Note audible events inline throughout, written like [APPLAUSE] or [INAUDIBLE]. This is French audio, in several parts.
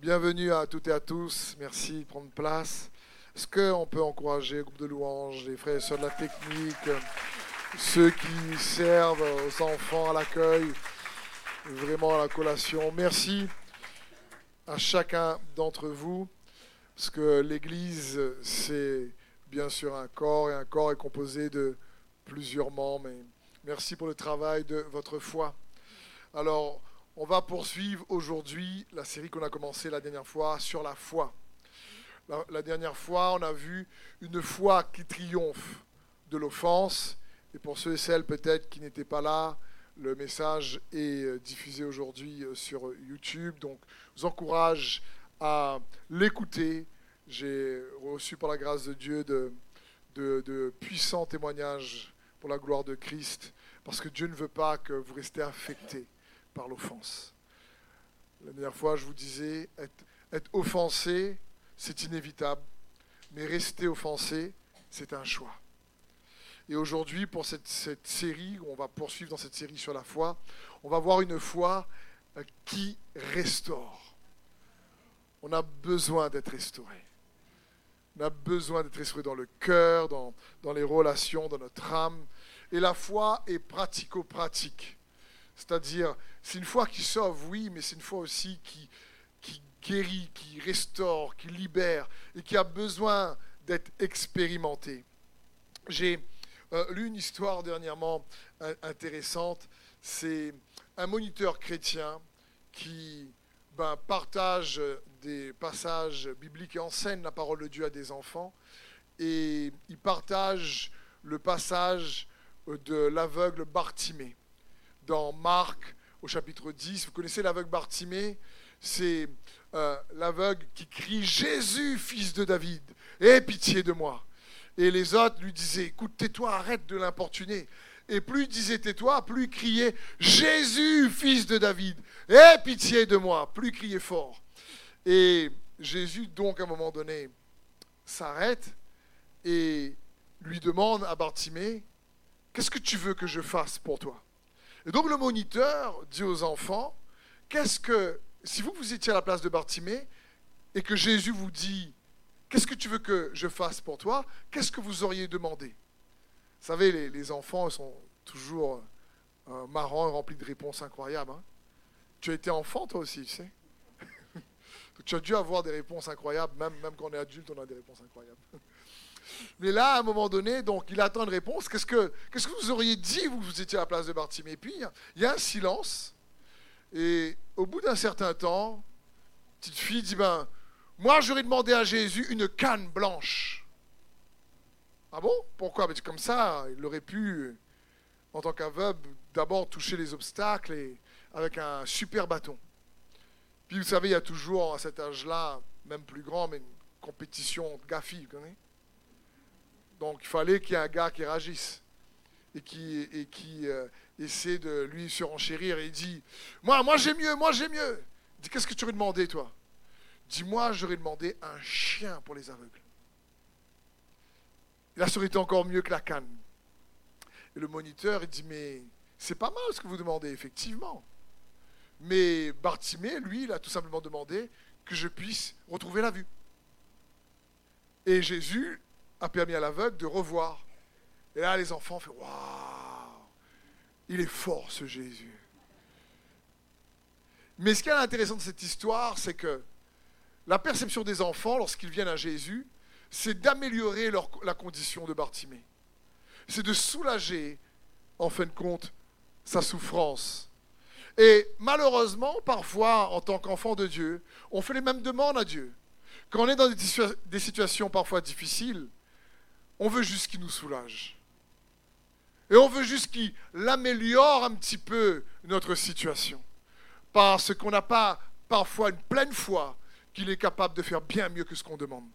Bienvenue à toutes et à tous. Merci de prendre place. Est-ce qu'on peut encourager le groupe de louanges, les frères et sœurs de la technique, ceux qui servent aux enfants à l'accueil, vraiment à la collation? Merci à chacun d'entre vous, parce que l'Église, c'est bien sûr un corps, et un corps est composé de plusieurs membres. Merci pour le travail de votre foi. Alors, on va poursuivre aujourd'hui la série qu'on a commencée la dernière fois sur la foi. La, dernière fois, on a vu une foi qui triomphe de l'offense. Et pour ceux et celles peut-être qui n'étaient pas là, le message est euh, diffusé aujourd'hui euh, sur YouTube. Donc, je vous encourage à l'écouter. J'ai reçu par la grâce de Dieu de, puissants témoignages pour la gloire de Christ, parce que Dieu ne veut pas que vous restez affectés par l'offense. La dernière fois, je vous disais, être, offensé, c'est inévitable, mais rester offensé, c'est un choix. Et aujourd'hui, pour cette, série, on va poursuivre dans cette série sur la foi, on va voir une foi euh, qui restaure. On a besoin d'être restauré. On a besoin d'être restauré dans le cœur, dans, dans les relations, dans notre âme. Et la foi est pratico-pratique. C'est-à-dire, c'est une foi qui sauve, oui, mais c'est une foi aussi qui, guérit, qui restaure, qui libère et qui a besoin d'être expérimentée. J'ai euh, lu une histoire dernièrement intéressante. C'est un moniteur chrétien qui ben, partage des passages bibliques et enseigne la parole de Dieu à des enfants. Et il partage le passage de l'aveugle Bartimée dans Marc au chapitre 10. Vous connaissez l'aveugle Bartimée? C'est euh, l'aveugle qui crie Jésus, fils de David, aie pitié de moi. Et les autres lui disaient Écoute, tais-toi, arrête de l'importuner. Et plus il disait tais-toi, plus il criait Jésus, fils de David, aie pitié de moi. Plus il criait fort. Et Jésus, donc, à un moment donné, s'arrête et lui demande à Bartimée Qu'est-ce que tu veux que je fasse pour toi? Et donc le moniteur dit aux enfants, qu'est-ce que, si vous vous étiez à la place de Bartimée et que Jésus vous dit, qu'est-ce que tu veux que je fasse pour toi, qu'est-ce que vous auriez demandé? Vous savez, les, enfants sont toujours euh, marrants et remplis de réponses incroyables. Hein. tu as été enfant toi aussi, tu sais. [LAUGHS] tu as dû avoir des réponses incroyables, même, même quand on est adulte, on a des réponses incroyables. [LAUGHS] Mais là, à un moment donné, donc, il attend une réponse. Qu'est-ce que, que vous auriez dit, vous, vous étiez à la place de Bartimée? Puis, il y a un silence. Et au bout d'un certain temps, petite fille dit, ben, moi, j'aurais demandé à Jésus une canne blanche. Ah bon? Pourquoi? Que comme ça, il aurait pu, en tant qu'aveugle, d'abord toucher les obstacles et avec un super bâton. Puis vous savez, il y a toujours à cet âge-là, même plus grand, mais une compétition de vous connaissez donc il fallait qu'il y ait un gars qui réagisse et qui, et euh, essaie de lui surenchérir. Et il dit Moi, moi j'ai mieux, moi j'ai mieux. Il Qu'est-ce que tu aurais demandé, toi? Dis-moi, j'aurais demandé un chien pour les aveugles. Là, ça encore mieux que la canne. Et le moniteur, il dit Mais c'est pas mal ce que vous demandez, effectivement. Mais Bartimée, lui, il a tout simplement demandé que je puisse retrouver la vue. Et Jésus a permis à l'aveugle de revoir. Et là, les enfants font Waouh Il est fort ce Jésus. Mais ce qui est intéressant de cette histoire, c'est que la perception des enfants, lorsqu'ils viennent à Jésus, c'est d'améliorer la condition de Bartimée. C'est de soulager, en fin de compte, sa souffrance. Et malheureusement, parfois, en tant qu'enfant de Dieu, on fait les mêmes demandes à Dieu. Quand on est dans des situations parfois difficiles, on veut juste qu'il nous soulage. Et on veut juste qu'il améliore un petit peu notre situation. Parce qu'on n'a pas parfois une pleine foi qu'il est capable de faire bien mieux que ce qu'on demande.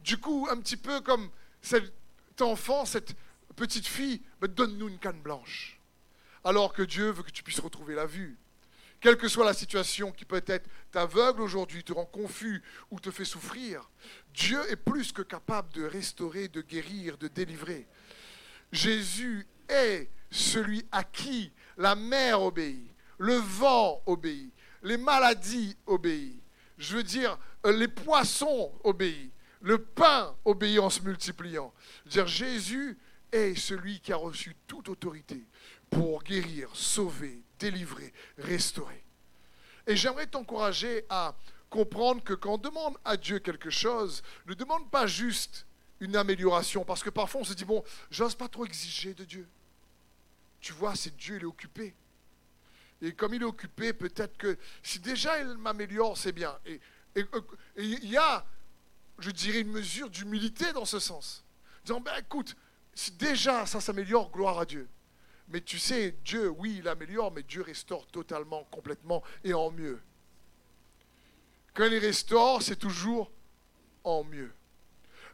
Du coup, un petit peu comme cet enfant, cette petite fille, donne-nous une canne blanche. Alors que Dieu veut que tu puisses retrouver la vue. Quelle que soit la situation qui peut-être t'aveugle aujourd'hui, te rend confus ou te fait souffrir, Dieu est plus que capable de restaurer, de guérir, de délivrer. Jésus est celui à qui la mer obéit, le vent obéit, les maladies obéissent. Je veux dire, euh, les poissons obéissent. Le pain obéit en se multipliant. Je veux dire, Jésus est celui qui a reçu toute autorité pour guérir, sauver, délivrer, restaurer. Et j'aimerais t'encourager à comprendre que quand on demande à Dieu quelque chose, ne demande pas juste une amélioration, parce que parfois on se dit, bon, j'ose pas trop exiger de Dieu. Tu vois, c'est Dieu, il est occupé. Et comme il est occupé, peut-être que si déjà il m'améliore, c'est bien. Et il y a, je dirais, une mesure d'humilité dans ce sens. Disant, ben écoute, si déjà ça s'améliore, gloire à Dieu. Mais tu sais, Dieu, oui, il améliore, mais Dieu restaure totalement, complètement et en mieux. Quand il restaure, c'est toujours en mieux.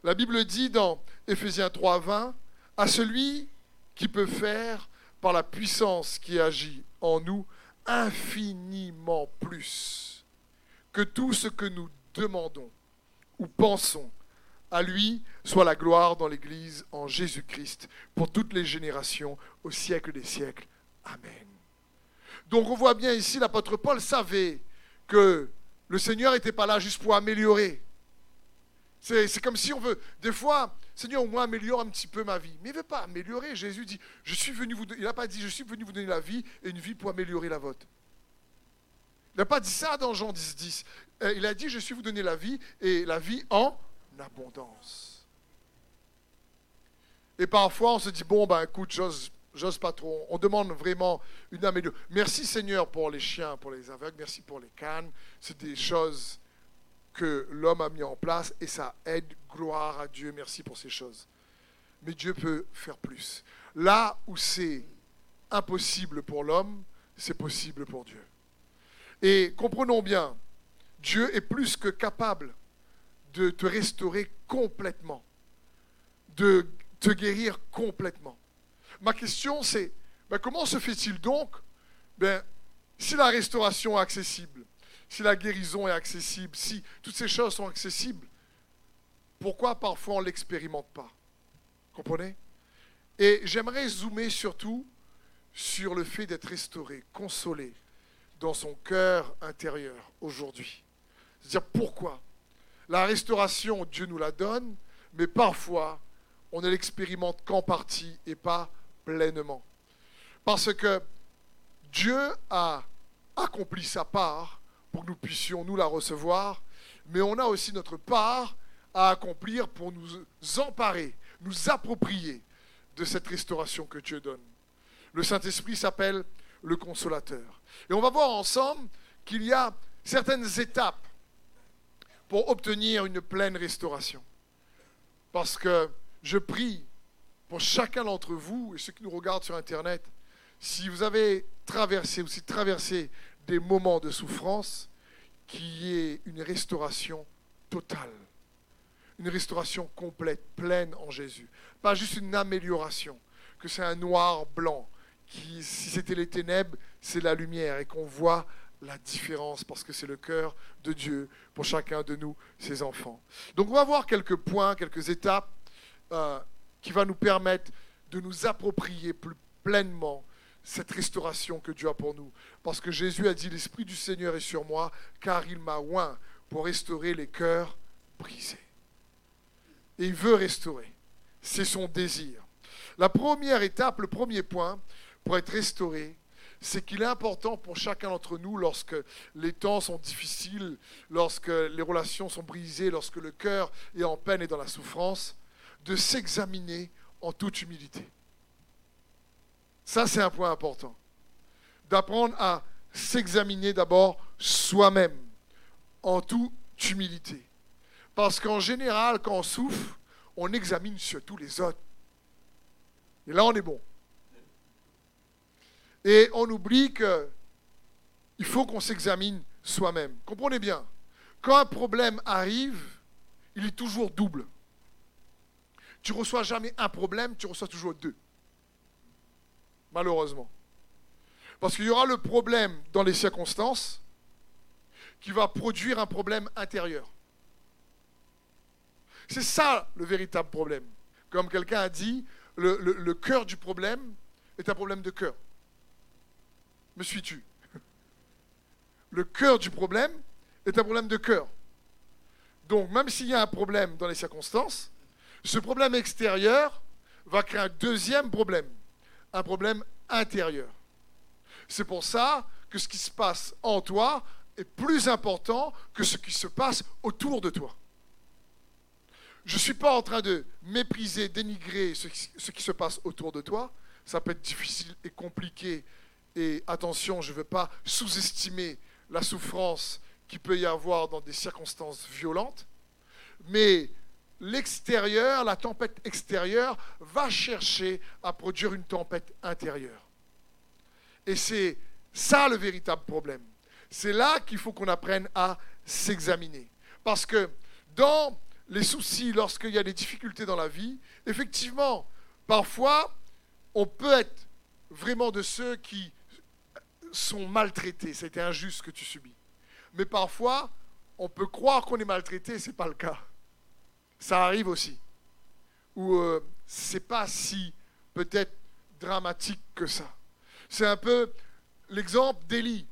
La Bible dit dans Éphésiens 3, 20, à celui qui peut faire par la puissance qui agit en nous infiniment plus que tout ce que nous demandons ou pensons. À lui soit la gloire dans l'Église en Jésus-Christ pour toutes les générations au siècle des siècles. Amen. Donc on voit bien ici, l'apôtre Paul savait que le Seigneur n'était pas là juste pour améliorer. C'est comme si on veut, des fois, Seigneur, au moins améliore un petit peu ma vie. Mais il ne veut pas améliorer. Jésus dit, je suis venu vous il n'a pas dit, je suis venu vous donner la vie et une vie pour améliorer la vôtre. Il n'a pas dit ça dans Jean 10, 10. Euh, il a dit, je suis vous donner la vie et la vie en abondance. Et parfois, on se dit, bon, ben écoute, j'ose pas trop. On demande vraiment une amélioration. Merci Seigneur pour les chiens, pour les aveugles, merci pour les cannes. C'est des choses que l'homme a mis en place et ça aide. Gloire à Dieu, merci pour ces choses. Mais Dieu peut faire plus. Là où c'est impossible pour l'homme, c'est possible pour Dieu. Et comprenons bien, Dieu est plus que capable de te restaurer complètement, de te guérir complètement. Ma question c'est, ben, comment se fait-il donc ben, si la restauration est accessible si la guérison est accessible, si toutes ces choses sont accessibles, pourquoi parfois on ne l'expérimente pas? Comprenez? Et j'aimerais zoomer surtout sur le fait d'être restauré, consolé dans son cœur intérieur aujourd'hui. C'est-à-dire pourquoi? La restauration, Dieu nous la donne, mais parfois on ne l'expérimente qu'en partie et pas pleinement. Parce que Dieu a accompli sa part pour que nous puissions nous la recevoir, mais on a aussi notre part à accomplir pour nous emparer, nous approprier de cette restauration que Dieu donne. Le Saint-Esprit s'appelle le consolateur. Et on va voir ensemble qu'il y a certaines étapes pour obtenir une pleine restauration. Parce que je prie pour chacun d'entre vous et ceux qui nous regardent sur Internet, si vous avez traversé ou si traversé des moments de souffrance, qui est une restauration totale, une restauration complète, pleine en Jésus. Pas juste une amélioration, que c'est un noir-blanc, qui, si c'était les ténèbres, c'est la lumière, et qu'on voit la différence, parce que c'est le cœur de Dieu pour chacun de nous, ses enfants. Donc on va voir quelques points, quelques étapes euh, qui vont nous permettre de nous approprier plus pleinement cette restauration que Dieu a pour nous. Parce que Jésus a dit, l'Esprit du Seigneur est sur moi, car il m'a oint pour restaurer les cœurs brisés. Et il veut restaurer. C'est son désir. La première étape, le premier point pour être restauré, c'est qu'il est important pour chacun d'entre nous, lorsque les temps sont difficiles, lorsque les relations sont brisées, lorsque le cœur est en peine et dans la souffrance, de s'examiner en toute humilité. Ça, c'est un point important. D'apprendre à s'examiner d'abord soi-même, en toute humilité. Parce qu'en général, quand on souffre, on examine surtout les autres. Et là, on est bon. Et on oublie qu'il faut qu'on s'examine soi-même. Comprenez bien, quand un problème arrive, il est toujours double. Tu reçois jamais un problème, tu reçois toujours deux malheureusement. Parce qu'il y aura le problème dans les circonstances qui va produire un problème intérieur. C'est ça le véritable problème. Comme quelqu'un a dit, le, cœur du problème est un problème de cœur. Me suis-tu Le cœur du problème est un problème de cœur. Donc, même s'il y a un problème dans les circonstances, ce problème extérieur va créer un deuxième problème, un problème intérieur. C'est pour ça que ce qui se passe en toi est plus important que ce qui se passe autour de toi. Je ne suis pas en train de mépriser, dénigrer ce qui, se passe autour de toi. Ça peut être difficile et compliqué. Et attention, je ne veux pas sous-estimer la souffrance qu'il peut y avoir dans des circonstances violentes. Mais l'extérieur, la tempête extérieure, va chercher à produire une tempête intérieure. Et c'est ça le véritable problème. C'est là qu'il faut qu'on apprenne à s'examiner. Parce que dans les soucis, lorsqu'il y a des difficultés dans la vie, effectivement, parfois, on peut être vraiment de ceux qui sont maltraités. C'était injuste que tu subis. Mais parfois, on peut croire qu'on est maltraité, ce n'est pas le cas. Ça arrive aussi. Ou euh, ce n'est pas si peut-être dramatique que ça. C'est un peu l'exemple d'Élie,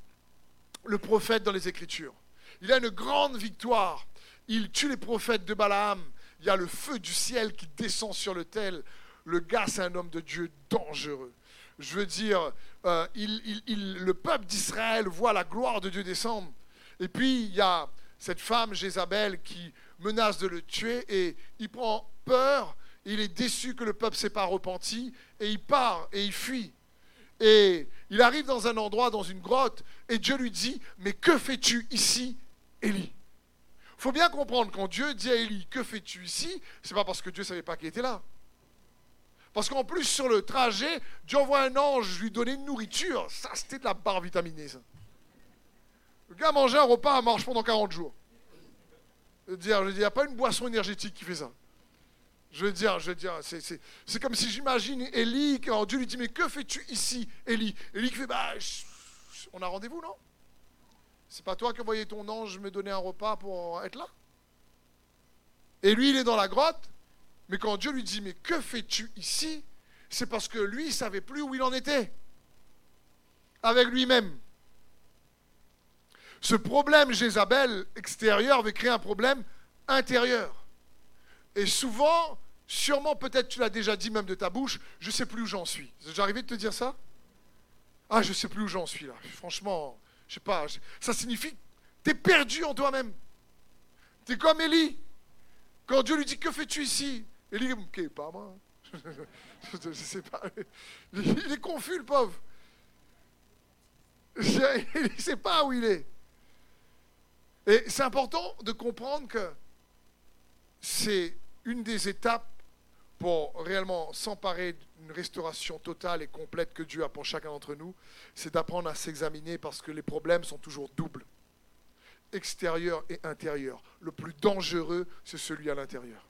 le prophète dans les Écritures. Il a une grande victoire. Il tue les prophètes de Balaam. Il y a le feu du ciel qui descend sur le tel. Le gars, c'est un homme de Dieu dangereux. Je veux dire, euh, le peuple d'Israël voit la gloire de Dieu descendre. Et puis, il y a cette femme, Jézabel, qui menace de le tuer et il prend peur. Il est déçu que le peuple ne s'est pas repenti et il part et il fuit. Et il arrive dans un endroit, dans une grotte, et Dieu lui dit, mais que fais-tu ici, Élie? Il faut bien comprendre, quand Dieu dit à Élie, que fais-tu ici? C'est pas parce que Dieu ne savait pas qu'il était là. Parce qu'en plus, sur le trajet, Dieu envoie un ange lui donner une nourriture. Ça, c'était de la barre vitaminée. Le gars mangeait un repas, marche pendant 40 jours. Je veux dire, il n'y a pas une boisson énergétique qui fait ça. Je veux dire, je veux dire, c'est comme si j'imagine Élie, quand Dieu lui dit, mais que fais-tu ici, Élie? Élie qui fait, bah, on a rendez-vous, non? C'est pas toi qui envoyé ton ange me donner un repas pour être là? Et lui, il est dans la grotte, mais quand Dieu lui dit, mais que fais-tu ici? C'est parce que lui, il savait plus où il en était, avec lui-même. Ce problème Jézabel extérieur avait créé un problème intérieur. Et souvent, sûrement peut-être tu l'as déjà dit même de ta bouche, je ne sais plus où j'en suis. Arrivé de te dire ça? Ah, je ne sais plus où j'en suis là. Franchement, je sais pas. Ça signifie tu es perdu en toi-même. Tu es comme Élie. Quand Dieu lui dit Que fais-tu ici? Élie, ok, pas moi. [LAUGHS] je sais pas. Il est confus, le pauvre. [LAUGHS] Il ne sait pas où il est. Et c'est important de comprendre que c'est une des étapes pour réellement s'emparer d'une restauration totale et complète que Dieu a pour chacun d'entre nous, c'est d'apprendre à s'examiner parce que les problèmes sont toujours doubles, extérieur et intérieur. Le plus dangereux, c'est celui à l'intérieur.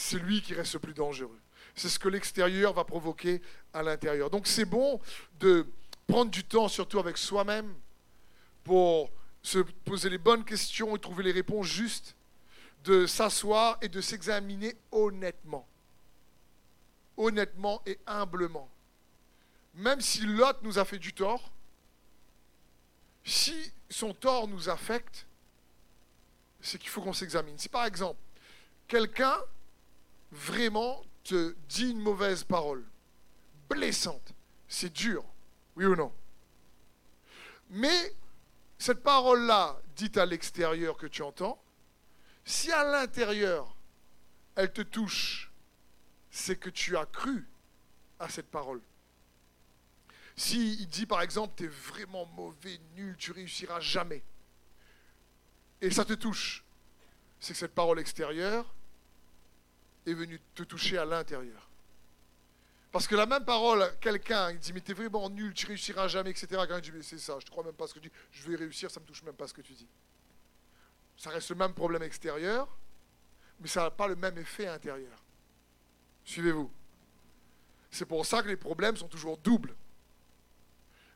C'est lui qui reste le plus dangereux. C'est ce que l'extérieur va provoquer à l'intérieur. Donc c'est bon de prendre du temps, surtout avec soi-même, pour se poser les bonnes questions et trouver les réponses justes de s'asseoir et de s'examiner honnêtement. Honnêtement et humblement. Même si l'autre nous a fait du tort, si son tort nous affecte, c'est qu'il faut qu'on s'examine. Si par exemple, quelqu'un vraiment te dit une mauvaise parole, blessante, c'est dur, oui ou non? Mais cette parole-là, dite à l'extérieur que tu entends, si à l'intérieur, elle te touche, c'est que tu as cru à cette parole. Si il dit par exemple, tu es vraiment mauvais, nul, tu réussiras jamais, et ça te touche, c'est que cette parole extérieure est venue te toucher à l'intérieur. Parce que la même parole, quelqu'un il dit mais t'es vraiment nul, tu réussiras jamais, etc. Quand il dit c'est ça, je ne crois même pas ce que tu dis, je vais réussir, ça me touche même pas ce que tu dis ça reste le même problème extérieur, mais ça n'a pas le même effet intérieur. Suivez-vous C'est pour ça que les problèmes sont toujours doubles.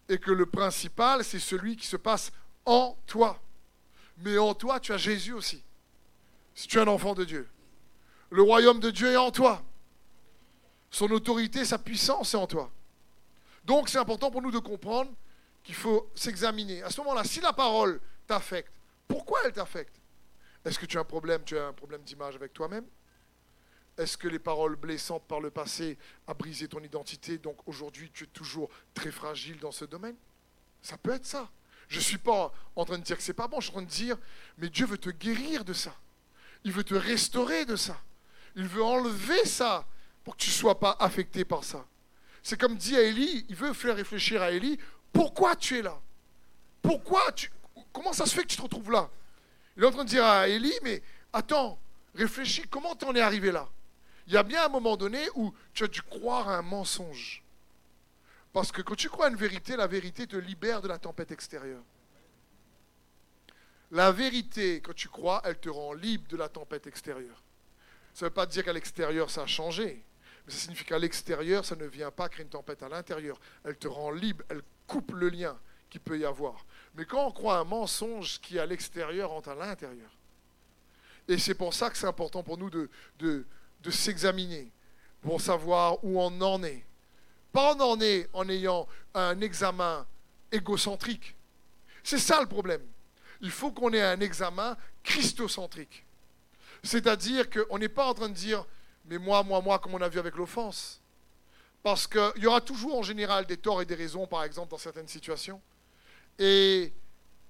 Et que le principal, c'est celui qui se passe en toi. Mais en toi, tu as Jésus aussi. Si tu es un enfant de Dieu. Le royaume de Dieu est en toi. Son autorité, sa puissance est en toi. Donc c'est important pour nous de comprendre qu'il faut s'examiner. À ce moment-là, si la parole t'affecte. Pourquoi elle t'affecte? Est-ce que tu as un problème, tu as un problème d'image avec toi-même? Est-ce que les paroles blessantes par le passé a brisé ton identité, donc aujourd'hui tu es toujours très fragile dans ce domaine? Ça peut être ça. Je ne suis pas en train de dire que c'est pas bon, je suis en train de dire, mais Dieu veut te guérir de ça. Il veut te restaurer de ça. Il veut enlever ça pour que tu ne sois pas affecté par ça. C'est comme dit à Élie, il veut faire réfléchir à Élie, pourquoi tu es là? Pourquoi tu... Comment ça se fait que tu te retrouves là? Il est en train de dire à Élie, mais attends, réfléchis, comment tu en es arrivé là? Il y a bien un moment donné où tu as dû croire à un mensonge. Parce que quand tu crois à une vérité, la vérité te libère de la tempête extérieure. La vérité, quand tu crois, elle te rend libre de la tempête extérieure. Ça ne veut pas dire qu'à l'extérieur, ça a changé. Mais ça signifie qu'à l'extérieur, ça ne vient pas créer une tempête à l'intérieur. Elle te rend libre, elle coupe le lien qu'il peut y avoir. Mais quand on croit un mensonge qui à l'extérieur rentre à l'intérieur. Et c'est pour ça que c'est important pour nous de, de, de s'examiner, pour savoir où on en est. Pas on en est en ayant un examen égocentrique. C'est ça le problème. Il faut qu'on ait un examen christocentrique. C'est-à-dire qu'on n'est pas en train de dire, mais moi, moi, moi, comme on a vu avec l'offense. Parce qu'il y aura toujours en général des torts et des raisons, par exemple, dans certaines situations. Et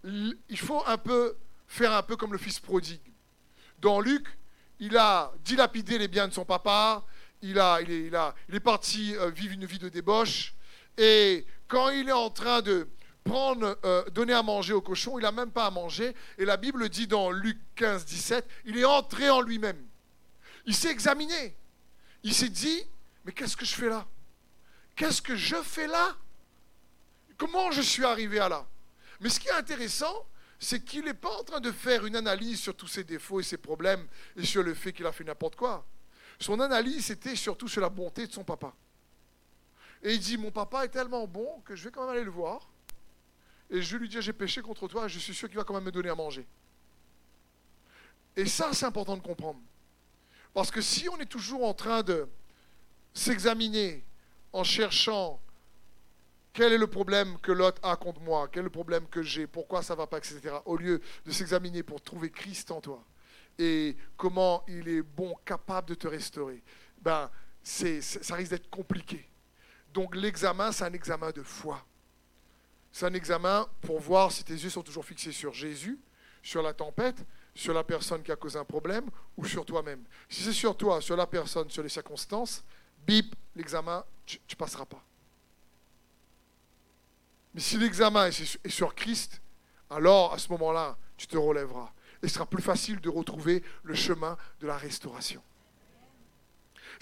il faut un peu faire un peu comme le fils prodigue. Dans Luc, il a dilapidé les biens de son papa, il, a, il, a, il est parti euh, vivre une vie de débauche, et quand il est en train de prendre, euh, donner à manger au cochon, il n'a même pas à manger, et la Bible dit dans Luc 15, 17, il est entré en lui-même. Il s'est examiné. Il s'est dit, mais qu'est-ce que je fais là? Qu'est-ce que je fais là? Comment je suis arrivé à là? Mais ce qui est intéressant, c'est qu'il n'est pas en train de faire une analyse sur tous ses défauts et ses problèmes et sur le fait qu'il a fait n'importe quoi. Son analyse, c'était surtout sur la bonté de son papa. Et il dit, mon papa est tellement bon que je vais quand même aller le voir. Et je lui dire, j'ai péché contre toi, je suis sûr qu'il va quand même me donner à manger. Et ça, c'est important de comprendre. Parce que si on est toujours en train de s'examiner en cherchant quel est le problème que l'autre a contre moi, quel est le problème que j'ai, pourquoi ça ne va pas, etc., au lieu de s'examiner pour trouver Christ en toi et comment il est bon, capable de te restaurer, ben, ça risque d'être compliqué. Donc l'examen, c'est un examen de foi. C'est un examen pour voir si tes yeux sont toujours fixés sur Jésus, sur la tempête, sur la personne qui a causé un problème ou sur toi-même. Si c'est sur toi, sur la personne, sur les circonstances, bip, l'examen, tu ne passeras pas. Mais si l'examen est sur Christ, alors à ce moment-là, tu te relèveras. Et sera plus facile de retrouver le chemin de la restauration.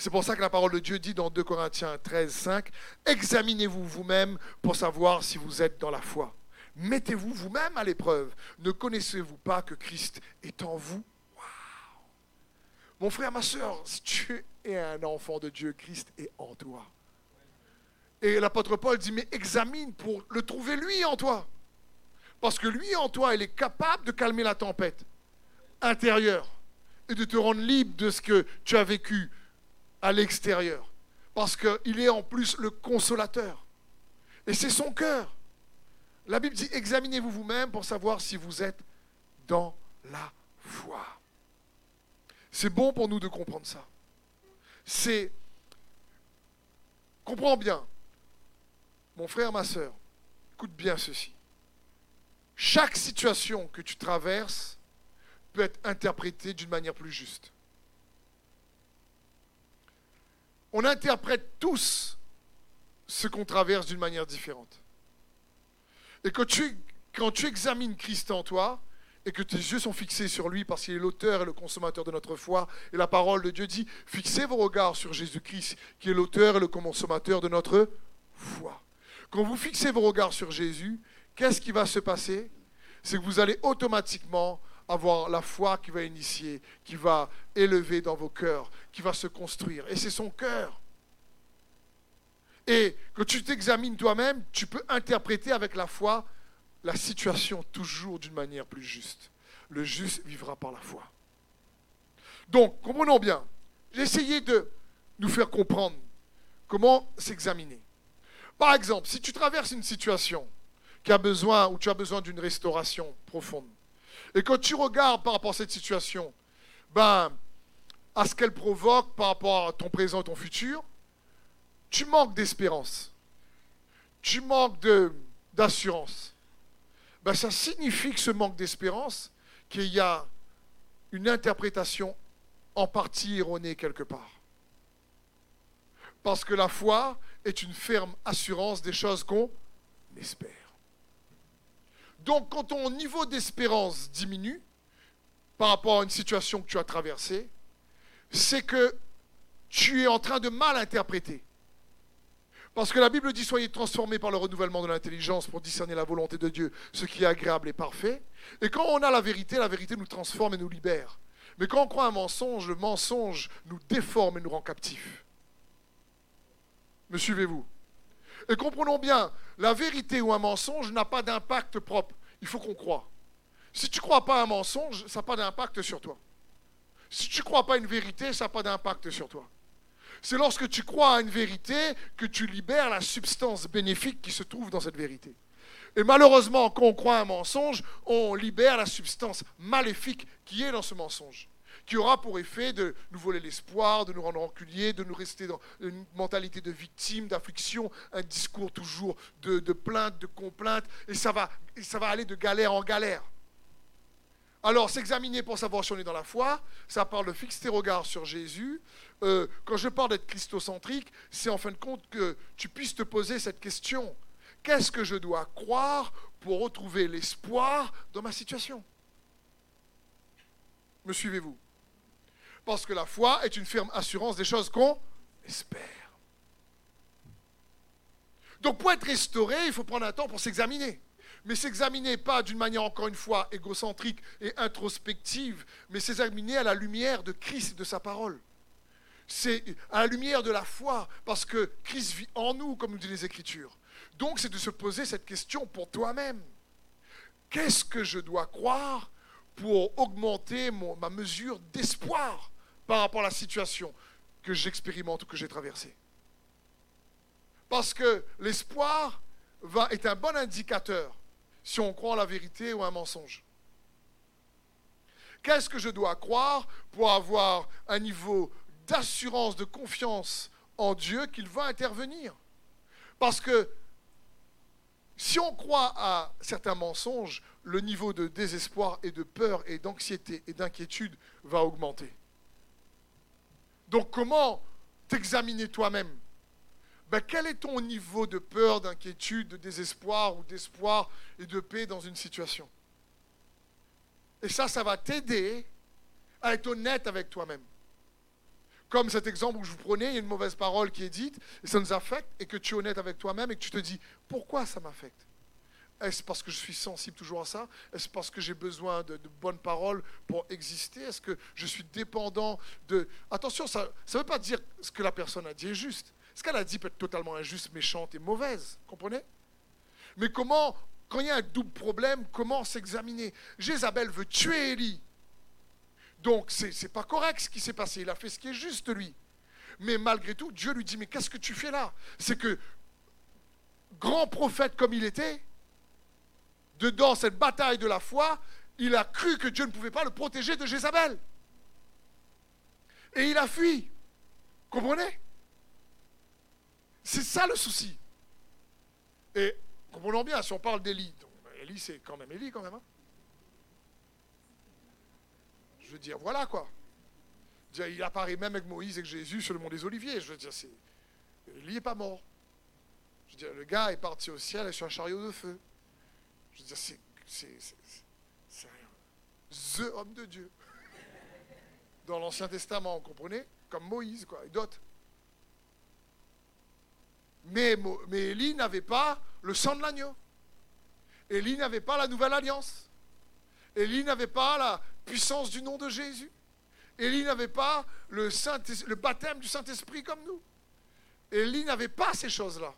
C'est pour ça que la parole de Dieu dit dans 2 Corinthiens 13, 5, Examinez-vous vous-même pour savoir si vous êtes dans la foi. Mettez-vous vous-même à l'épreuve. Ne connaissez-vous pas que Christ est en vous? Mon frère, ma soeur, si tu es un enfant de Dieu, Christ est en toi. Et l'apôtre Paul dit, mais examine pour le trouver lui en toi. Parce que lui en toi, il est capable de calmer la tempête intérieure et de te rendre libre de ce que tu as vécu à l'extérieur. Parce qu'il est en plus le consolateur. Et c'est son cœur. La Bible dit, examinez-vous vous-même pour savoir si vous êtes dans la foi. C'est bon pour nous de comprendre ça. C'est... Comprends bien, mon frère, ma soeur, écoute bien ceci. Chaque situation que tu traverses peut être interprétée d'une manière plus juste. On interprète tous ce qu'on traverse d'une manière différente. Et tu, quand tu examines Christ en toi, et que tes yeux sont fixés sur lui parce qu'il est l'auteur et le consommateur de notre foi. Et la parole de Dieu dit, fixez vos regards sur Jésus-Christ, qui est l'auteur et le consommateur de notre foi. Quand vous fixez vos regards sur Jésus, qu'est-ce qui va se passer? C'est que vous allez automatiquement avoir la foi qui va initier, qui va élever dans vos cœurs, qui va se construire. Et c'est son cœur. Et quand tu t'examines toi-même, tu peux interpréter avec la foi la situation toujours d'une manière plus juste. Le juste vivra par la foi. Donc, comprenons bien. J'ai essayé de nous faire comprendre comment s'examiner. Par exemple, si tu traverses une situation qui a besoin, ou tu as besoin d'une restauration profonde. Et quand tu regardes par rapport à cette situation, ben, à ce qu'elle provoque par rapport à ton présent et ton futur, tu manques d'espérance. Tu manques d'assurance. Ben, ça signifie que ce manque d'espérance, qu'il y a une interprétation en partie erronée quelque part. Parce que la foi est une ferme assurance des choses qu'on espère. Donc quand ton niveau d'espérance diminue par rapport à une situation que tu as traversée, c'est que tu es en train de mal interpréter. Parce que la Bible dit soyez transformés par le renouvellement de l'intelligence pour discerner la volonté de Dieu, ce qui est agréable et parfait. Et quand on a la vérité, la vérité nous transforme et nous libère. Mais quand on croit un mensonge, le mensonge nous déforme et nous rend captifs. Me suivez-vous? Et comprenons bien, la vérité ou un mensonge n'a pas d'impact propre. Il faut qu'on croit. Si tu ne crois pas à un mensonge, ça n'a pas d'impact sur toi. Si tu ne crois pas à une vérité, ça n'a pas d'impact sur toi. C'est lorsque tu crois à une vérité que tu libères la substance bénéfique qui se trouve dans cette vérité. Et malheureusement, quand on croit à un mensonge, on libère la substance maléfique qui est dans ce mensonge, qui aura pour effet de nous voler l'espoir, de nous rendre enculiers, de nous rester dans une mentalité de victime, d'affliction, un discours toujours de, plainte, de complainte, et ça, va, et ça va aller de galère en galère. Alors, s'examiner pour savoir si on est dans la foi, ça parle de fixer tes regards sur Jésus. Euh, quand je parle d'être christocentrique, c'est en fin de compte que tu puisses te poser cette question. Qu'est-ce que je dois croire pour retrouver l'espoir dans ma situation? Me suivez-vous? Parce que la foi est une ferme assurance des choses qu'on espère. Donc pour être restauré, il faut prendre un temps pour s'examiner mais s'examiner pas d'une manière encore une fois égocentrique et introspective, mais s'examiner à la lumière de Christ et de sa parole. C'est à la lumière de la foi, parce que Christ vit en nous, comme nous dit les Écritures. Donc c'est de se poser cette question pour toi-même. Qu'est-ce que je dois croire pour augmenter ma mesure d'espoir par rapport à la situation que j'expérimente ou que j'ai traversée Parce que l'espoir est un bon indicateur si on croit en la vérité ou un mensonge. Qu'est-ce que je dois croire pour avoir un niveau d'assurance, de confiance en Dieu qu'il va intervenir? Parce que si on croit à certains mensonges, le niveau de désespoir et de peur et d'anxiété et d'inquiétude va augmenter. Donc comment t'examiner toi-même? Ben, quel est ton niveau de peur, d'inquiétude, de désespoir ou d'espoir et de paix dans une situation? Et ça, ça va t'aider à être honnête avec toi-même. Comme cet exemple où je vous prenais, il y a une mauvaise parole qui est dite, et ça nous affecte, et que tu es honnête avec toi-même et que tu te dis, pourquoi ça m'affecte? Est-ce parce que je suis sensible toujours à ça? Est-ce parce que j'ai besoin de, de, bonnes paroles pour exister? Est-ce que je suis dépendant de... Attention, ça ne veut pas dire ce que la personne a dit est juste. Ce qu'elle a dit peut être totalement injuste, méchante et mauvaise, comprenez? Mais comment, quand il y a un double problème, comment s'examiner? Jézabel veut tuer Élie. Donc, ce n'est pas correct ce qui s'est passé. Il a fait ce qui est juste, lui. Mais malgré tout, Dieu lui dit, mais qu'est-ce que tu fais là? C'est que, grand prophète comme il était, dedans cette bataille de la foi, il a cru que Dieu ne pouvait pas le protéger de Jézabel. Et il a fui. Comprenez? C'est ça le souci. Et comprenons bien, si on parle d'Élie, Élie c'est quand même Élie quand même. Hein. Je veux dire, voilà quoi. Il apparaît même avec Moïse et Jésus sur le mont des Oliviers. Je veux dire, c'est, Élie n'est pas mort. Je veux dire, le gars est parti au ciel et sur un chariot de feu. Je veux dire, c'est, c'est, c'est, The homme de Dieu. Dans l'Ancien Testament, vous comprenez? Comme Moïse, quoi, et d'autres. Mais, mais Élie n'avait pas le sang de l'agneau. Élie n'avait pas la nouvelle alliance. Élie n'avait pas la puissance du nom de Jésus. Élie n'avait pas le, baptême du Saint-Esprit comme nous. Élie n'avait pas ces choses-là.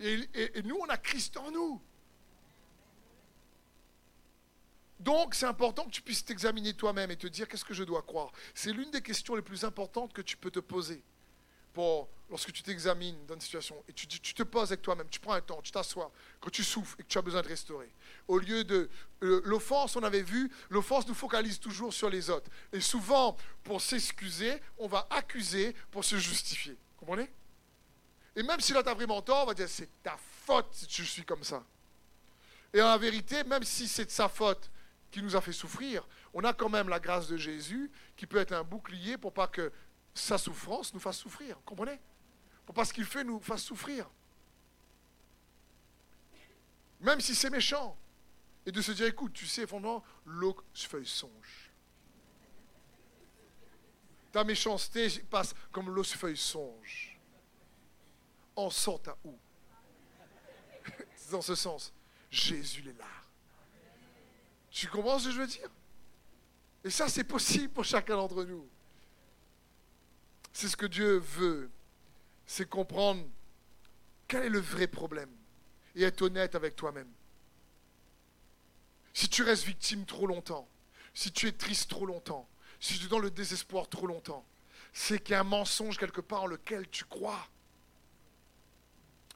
Et, et, nous, on a Christ en nous. Donc, c'est important que tu puisses t'examiner toi-même et te dire qu'est-ce que je dois croire? C'est l'une des questions les plus importantes que tu peux te poser pour lorsque tu t'examines dans une situation et tu, tu te poses avec toi-même, tu prends un temps, tu t'assois, quand tu souffres et que tu as besoin de restaurer. Au lieu de euh, l'offense, on avait vu, l'offense nous focalise toujours sur les autres. Et souvent, pour s'excuser, on va accuser pour se justifier. Comprenez? Et même si l'autre a vraiment tort, on va dire c'est ta faute si je suis comme ça. Et en vérité, même si c'est de sa faute qui nous a fait souffrir, on a quand même la grâce de Jésus qui peut être un bouclier pour pas que sa souffrance nous fasse souffrir. Comprenez? Pour pas ce qu'il fait nous fasse souffrir. Même si c'est méchant. Et de se dire, écoute, tu sais, fondamentalement, l'eau feuille songe. Ta méchanceté passe comme l'eau feuille songe. En sort à où? Dans ce sens, Jésus est là. Tu comprends ce que je veux dire? Et ça, c'est possible pour chacun d'entre nous. C'est ce que Dieu veut. C'est comprendre quel est le vrai problème et être honnête avec toi-même. Si tu restes victime trop longtemps, si tu es triste trop longtemps, si tu es dans le désespoir trop longtemps, c'est qu'il y a un mensonge quelque part en lequel tu crois.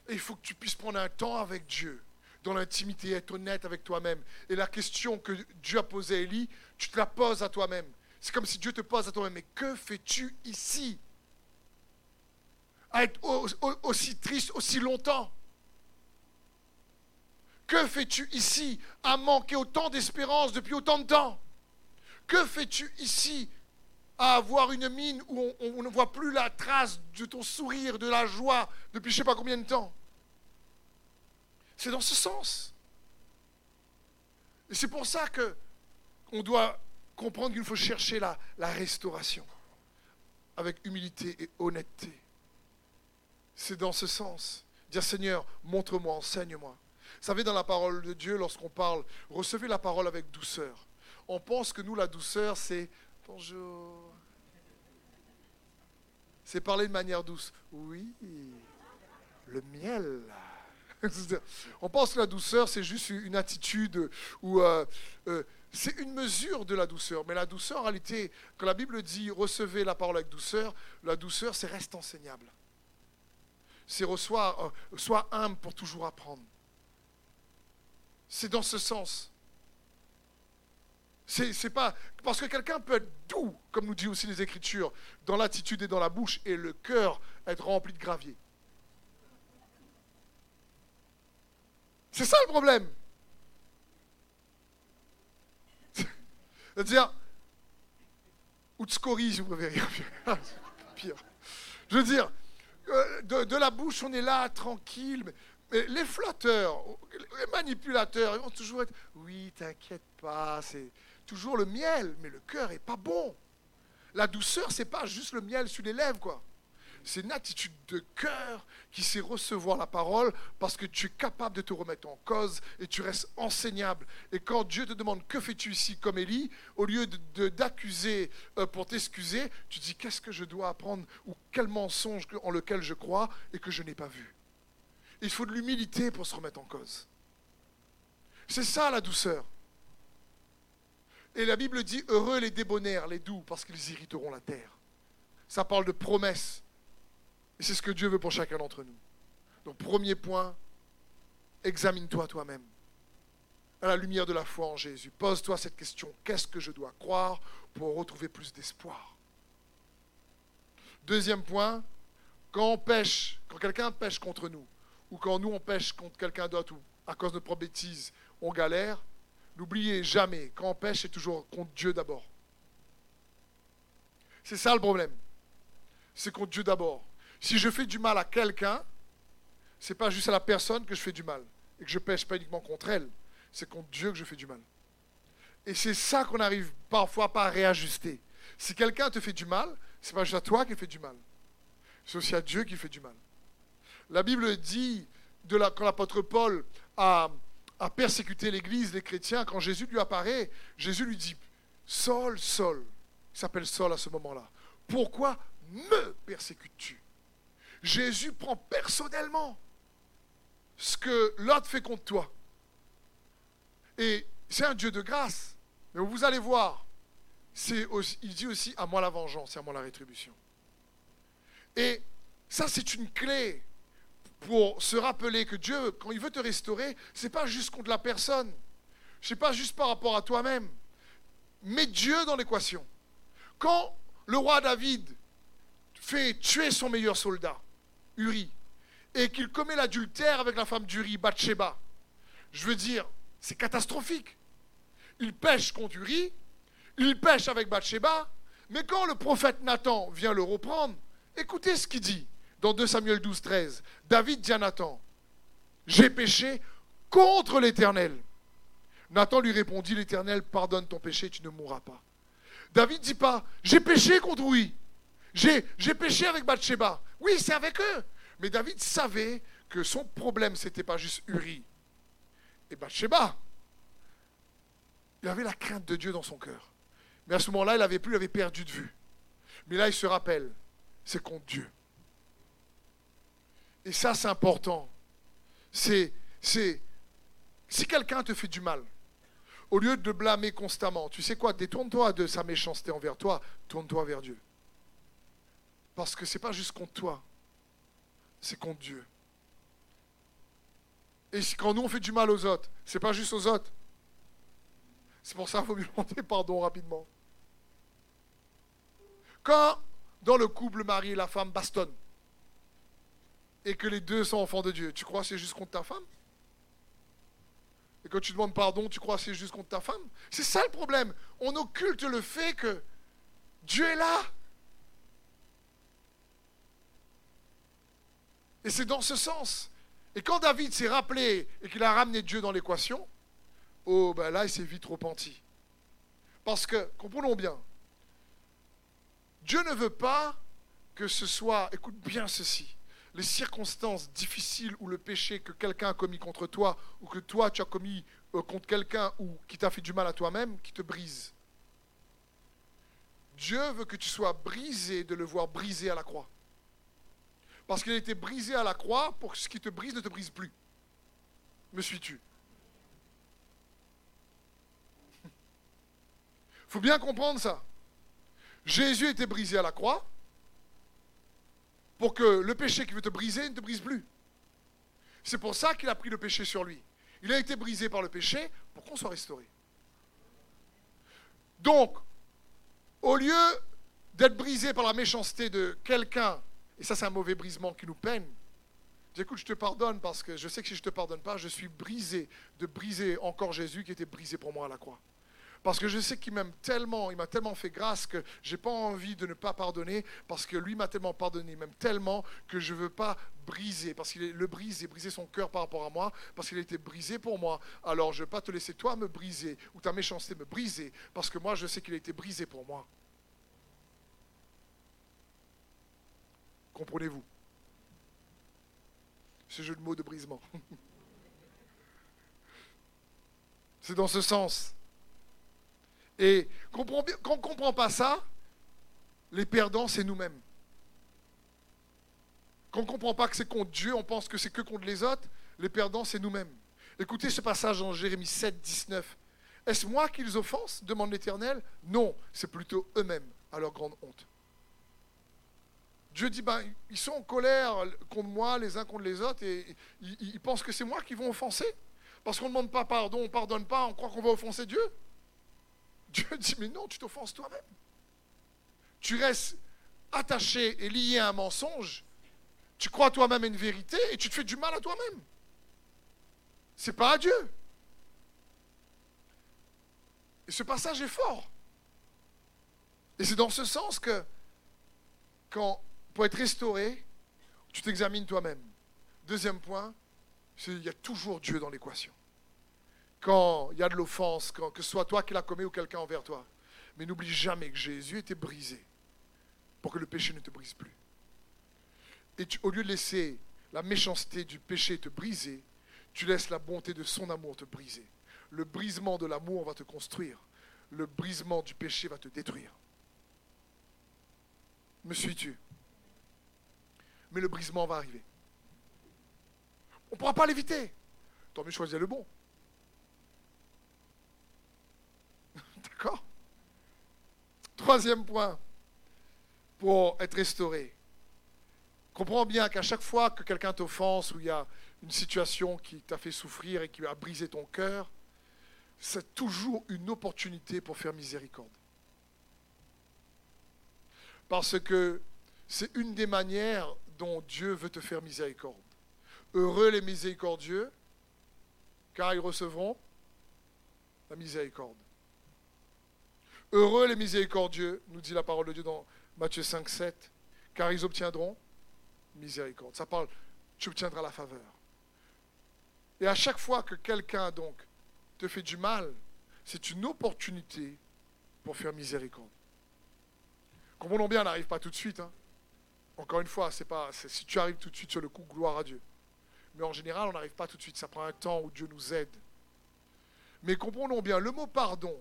Et il faut que tu puisses prendre un temps avec Dieu dans l'intimité, être honnête avec toi-même. Et la question que Dieu a posée à Élie, tu te la poses à toi-même. C'est comme si Dieu te pose à toi-même, mais que fais-tu ici? À être aussi triste aussi longtemps Que fais-tu ici À manquer autant d'espérance depuis autant de temps? Que fais-tu ici à avoir une mine où on, ne voit plus la trace de ton sourire, de la joie depuis je ne sais pas combien de temps? C'est dans ce sens. Et c'est pour ça que on doit comprendre qu'il faut chercher la, la restauration avec humilité et honnêteté. C'est dans ce sens. Dire Seigneur, montre-moi, enseigne-moi. Vous savez, dans la parole de Dieu, lorsqu'on parle, recevez la parole avec douceur. On pense que nous, la douceur, c'est bonjour. C'est parler de manière douce. Oui, le miel. [LAUGHS] On pense que la douceur, c'est juste une attitude ou euh, euh, c'est une mesure de la douceur. Mais la douceur, en réalité, quand la Bible dit recevez la parole avec douceur, la douceur, c'est reste enseignable. C'est reçoit, euh, soit humble pour toujours apprendre. C'est dans ce sens. C'est pas parce que quelqu'un peut être doux, comme nous dit aussi les Écritures, dans l'attitude et dans la bouche, et le cœur être rempli de gravier. C'est ça le problème. [LAUGHS] C'est-à-dire, ou si vous préférez. [LAUGHS] Pire. Je veux dire, euh, de, la bouche, on est là, tranquille. Mais, les flotteurs, les manipulateurs, ils vont toujours être Oui, t'inquiète pas, c'est toujours le miel, mais le cœur est pas bon. La douceur, c'est pas juste le miel sur les lèvres, quoi c'est une attitude de cœur qui sait recevoir la parole parce que tu es capable de te remettre en cause et tu restes enseignable. Et quand Dieu te demande que fais-tu ici comme Élie, au lieu d'accuser euh, pour t'excuser, tu dis qu'est-ce que je dois apprendre ou quel mensonge en lequel je crois et que je n'ai pas vu? Il faut de l'humilité pour se remettre en cause. C'est ça la douceur. Et la Bible dit heureux les débonnaires, les doux, parce qu'ils irriteront la terre. Ça parle de promesses. Et c'est ce que Dieu veut pour chacun d'entre nous. Donc premier point, examine-toi toi-même. À la lumière de la foi en Jésus, pose-toi cette question, qu'est-ce que je dois croire pour retrouver plus d'espoir? Deuxième point, quand on pêche, quand quelqu'un pêche contre nous, ou quand nous on pêche contre quelqu'un d'autre, ou à cause de notre propre bêtise, on galère, n'oubliez jamais, quand on pêche, c'est toujours contre Dieu d'abord. C'est ça le problème. C'est contre Dieu d'abord. Si je fais du mal à quelqu'un, c'est pas juste à la personne que je fais du mal et que je pêche pas uniquement contre elle, c'est contre Dieu que je fais du mal. Et c'est ça qu'on arrive parfois pas à réajuster. Si quelqu'un te fait du mal, c'est pas juste à toi qui fait du mal, c'est aussi à Dieu qui fait du mal. La Bible dit quand l'apôtre Paul a, a persécuté l'Église, les chrétiens, quand Jésus lui apparaît, Jésus lui dit Saul, Saul, il s'appelle Saul à ce moment-là. Pourquoi me persécutes-tu? Jésus prend personnellement ce que l'autre fait contre toi. Et c'est un Dieu de grâce. Mais vous allez voir, il dit aussi à moi la vengeance et à moi la rétribution. Et Ça, c'est une clé pour se rappeler que Dieu, quand il veut te restaurer, ce n'est pas juste contre la personne. Ce n'est pas juste par rapport à toi-même. Mets Dieu dans l'équation. Quand le roi David fait tuer son meilleur soldat, Et qu'il commet l'adultère avec la femme d'Uri, Bathsheba, je veux dire, c'est catastrophique. Il pêche contre Uri, il pêche avec Bathsheba, mais quand le prophète Nathan vient le reprendre, écoutez ce qu'il dit dans 2 Samuel 12, 13. David dit à Nathan, j'ai péché contre l'Éternel. Nathan lui répondit, l'Éternel pardonne ton péché, tu ne mourras pas. David dit pas, j'ai péché contre. J'ai, j'ai péché avec Bathsheba. Oui, c'est avec eux. Mais David savait que son problème, ce n'était pas juste Uri et Bathsheba. Il avait la crainte de Dieu dans son cœur. Mais à ce moment-là, il avait plus, il avait perdu de vue. Mais là, il se rappelle, c'est contre Dieu. Et ça, c'est important. C'est, c'est, si quelqu'un te fait du mal, au lieu de blâmer constamment, tu sais quoi, détourne-toi de sa méchanceté envers toi, tourne-toi vers Dieu. Parce que ce n'est pas juste contre toi, c'est contre Dieu. Et quand nous on fait du mal aux autres, c'est pas juste aux autres. C'est pour ça qu'il faut lui [LAUGHS] demander pardon rapidement. Quand dans le couple, le mari et la femme bastonnent, et que les deux sont enfants de Dieu, tu crois que c'est juste contre ta femme? Et quand tu demandes pardon, tu crois que c'est juste contre ta femme? C'est ça le problème. On occulte le fait que Dieu est là. Et c'est dans ce sens. Et quand David s'est rappelé et qu'il a ramené Dieu dans l'équation, oh ben là il s'est vite repenti. Parce que, comprenons bien, Dieu ne veut pas que ce soit, écoute bien ceci, les circonstances difficiles ou le péché que quelqu'un a commis contre toi ou que toi tu as commis euh, contre quelqu'un ou qui t'a fait du mal à toi-même, qui te brise. Dieu veut que tu sois brisé de le voir brisé à la croix. Parce qu'il a été brisé à la croix pour que ce qui te brise ne te brise plus. Me suis-tu? Il faut bien comprendre ça. Jésus a été brisé à la croix pour que le péché qui veut te briser ne te brise plus. C'est pour ça qu'il a pris le péché sur lui. Il a été brisé par le péché pour qu'on soit restauré. Donc, au lieu d'être brisé par la méchanceté de quelqu'un et ça, c'est un mauvais brisement qui nous peine. J'écoute, je te pardonne parce que je sais que si je ne te pardonne pas, je suis brisé de briser encore Jésus qui était brisé pour moi à la croix. Parce que je sais qu'il m'aime tellement, il m'a tellement fait grâce que je n'ai pas envie de ne pas pardonner, parce que lui m'a tellement pardonné, il m'aime tellement que je ne veux pas briser, parce qu'il le brise et briser son cœur par rapport à moi, parce qu'il a été brisé pour moi. Alors je ne veux pas te laisser toi me briser, ou ta méchanceté me briser, parce que moi je sais qu'il a été brisé pour moi. Comprenez-vous? Ce jeu de mots de brisement. [LAUGHS] C'est dans ce sens. Et quand on ne comprend pas ça, les perdants, c'est nous-mêmes. Quand on ne comprend pas que c'est contre Dieu, on pense que c'est que contre les autres, les perdants, c'est nous-mêmes. Écoutez ce passage en Jérémie 7, 19. Est-ce moi qui les offense? demande l'Éternel. Non, c'est plutôt eux-mêmes, à leur grande honte. Dieu dit, ben, ils sont en colère contre moi, les uns contre les autres, et ils, pensent que c'est moi qui vont offenser. Parce qu'on ne demande pas pardon, on ne pardonne pas, on croit qu'on va offenser Dieu. Dieu dit, mais non, tu t'offenses toi-même. Tu restes attaché et lié à un mensonge, tu crois toi-même à une vérité et tu te fais du mal à toi-même. C'est pas à Dieu. Et ce passage est fort. Et c'est dans ce sens que quand pour être restauré, tu t'examines toi-même. Deuxième point, il y a toujours Dieu dans l'équation. Quand il y a de l'offense, que ce soit toi qui l'as commis ou quelqu'un envers toi. Mais n'oublie jamais que Jésus était brisé pour que le péché ne te brise plus. Et au lieu de laisser la méchanceté du péché te briser, tu laisses la bonté de son amour te briser. Le brisement de l'amour va te construire. Le brisement du péché va te détruire. Me suis-tu? Mais le brisement va arriver. On ne pourra pas l'éviter. Tant mieux choisir le bon. [LAUGHS] D'accord? Troisième point, pour être restauré, Comprends bien qu'à chaque fois que quelqu'un t'offense ou il y a une situation qui t'a fait souffrir et qui a brisé ton cœur, c'est toujours une opportunité pour faire miséricorde. Parce que c'est une des manières dont Dieu veut te faire miséricorde. Heureux les miséricordieux, car ils recevront la miséricorde. Heureux les miséricordieux, nous dit la parole de Dieu dans Matthieu 5, 7, car ils obtiendront miséricorde. Ça parle, tu obtiendras la faveur. Et à chaque fois que quelqu'un donc te fait du mal, c'est une opportunité pour faire miséricorde. Comprenons bien, on n'arrive pas tout de suite. Hein. Encore une fois, c'est pas, si tu arrives tout de suite sur le coup, gloire à Dieu. Mais en général, on n'arrive pas tout de suite. Ça prend un temps où Dieu nous aide. Mais comprenons bien, le mot pardon,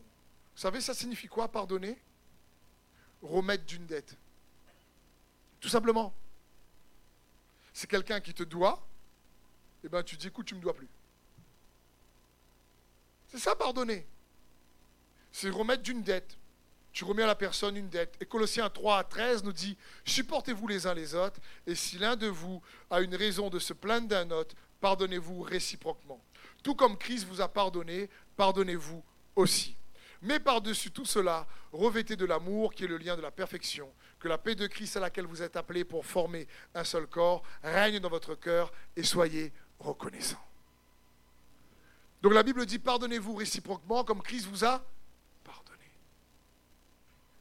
vous savez, ça signifie quoi, pardonner? Remettre d'une dette. Tout simplement. C'est quelqu'un qui te doit, et eh bien tu dis, écoute, tu ne me dois plus. C'est ça, pardonner. C'est remettre d'une dette. Tu remets à la personne une dette. Et Colossiens 3 à 13 nous dit, supportez-vous les uns les autres, et si l'un de vous a une raison de se plaindre d'un autre, pardonnez-vous réciproquement. Tout comme Christ vous a pardonné, pardonnez-vous aussi. Mais par-dessus tout cela, revêtez de l'amour qui est le lien de la perfection, que la paix de Christ à laquelle vous êtes appelés pour former un seul corps règne dans votre cœur et soyez reconnaissants. Donc la Bible dit pardonnez-vous réciproquement comme Christ vous a.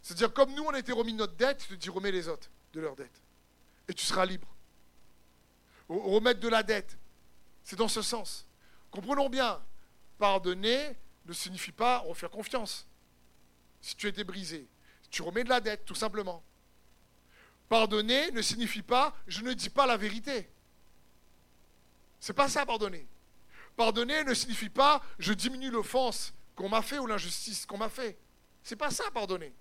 C'est-à-dire comme nous on a été remis de notre dette, tu te dis remets les autres de leur dette. Et tu seras libre. Remettre de la dette. C'est dans ce sens. Comprenons bien, pardonner ne signifie pas refaire confiance. Si tu étais brisé, tu remets de la dette, tout simplement. Pardonner ne signifie pas je ne dis pas la vérité. C'est pas ça, pardonner. Pardonner ne signifie pas je diminue l'offense qu'on m'a fait ou l'injustice qu'on m'a fait. C'est pas ça, pardonner.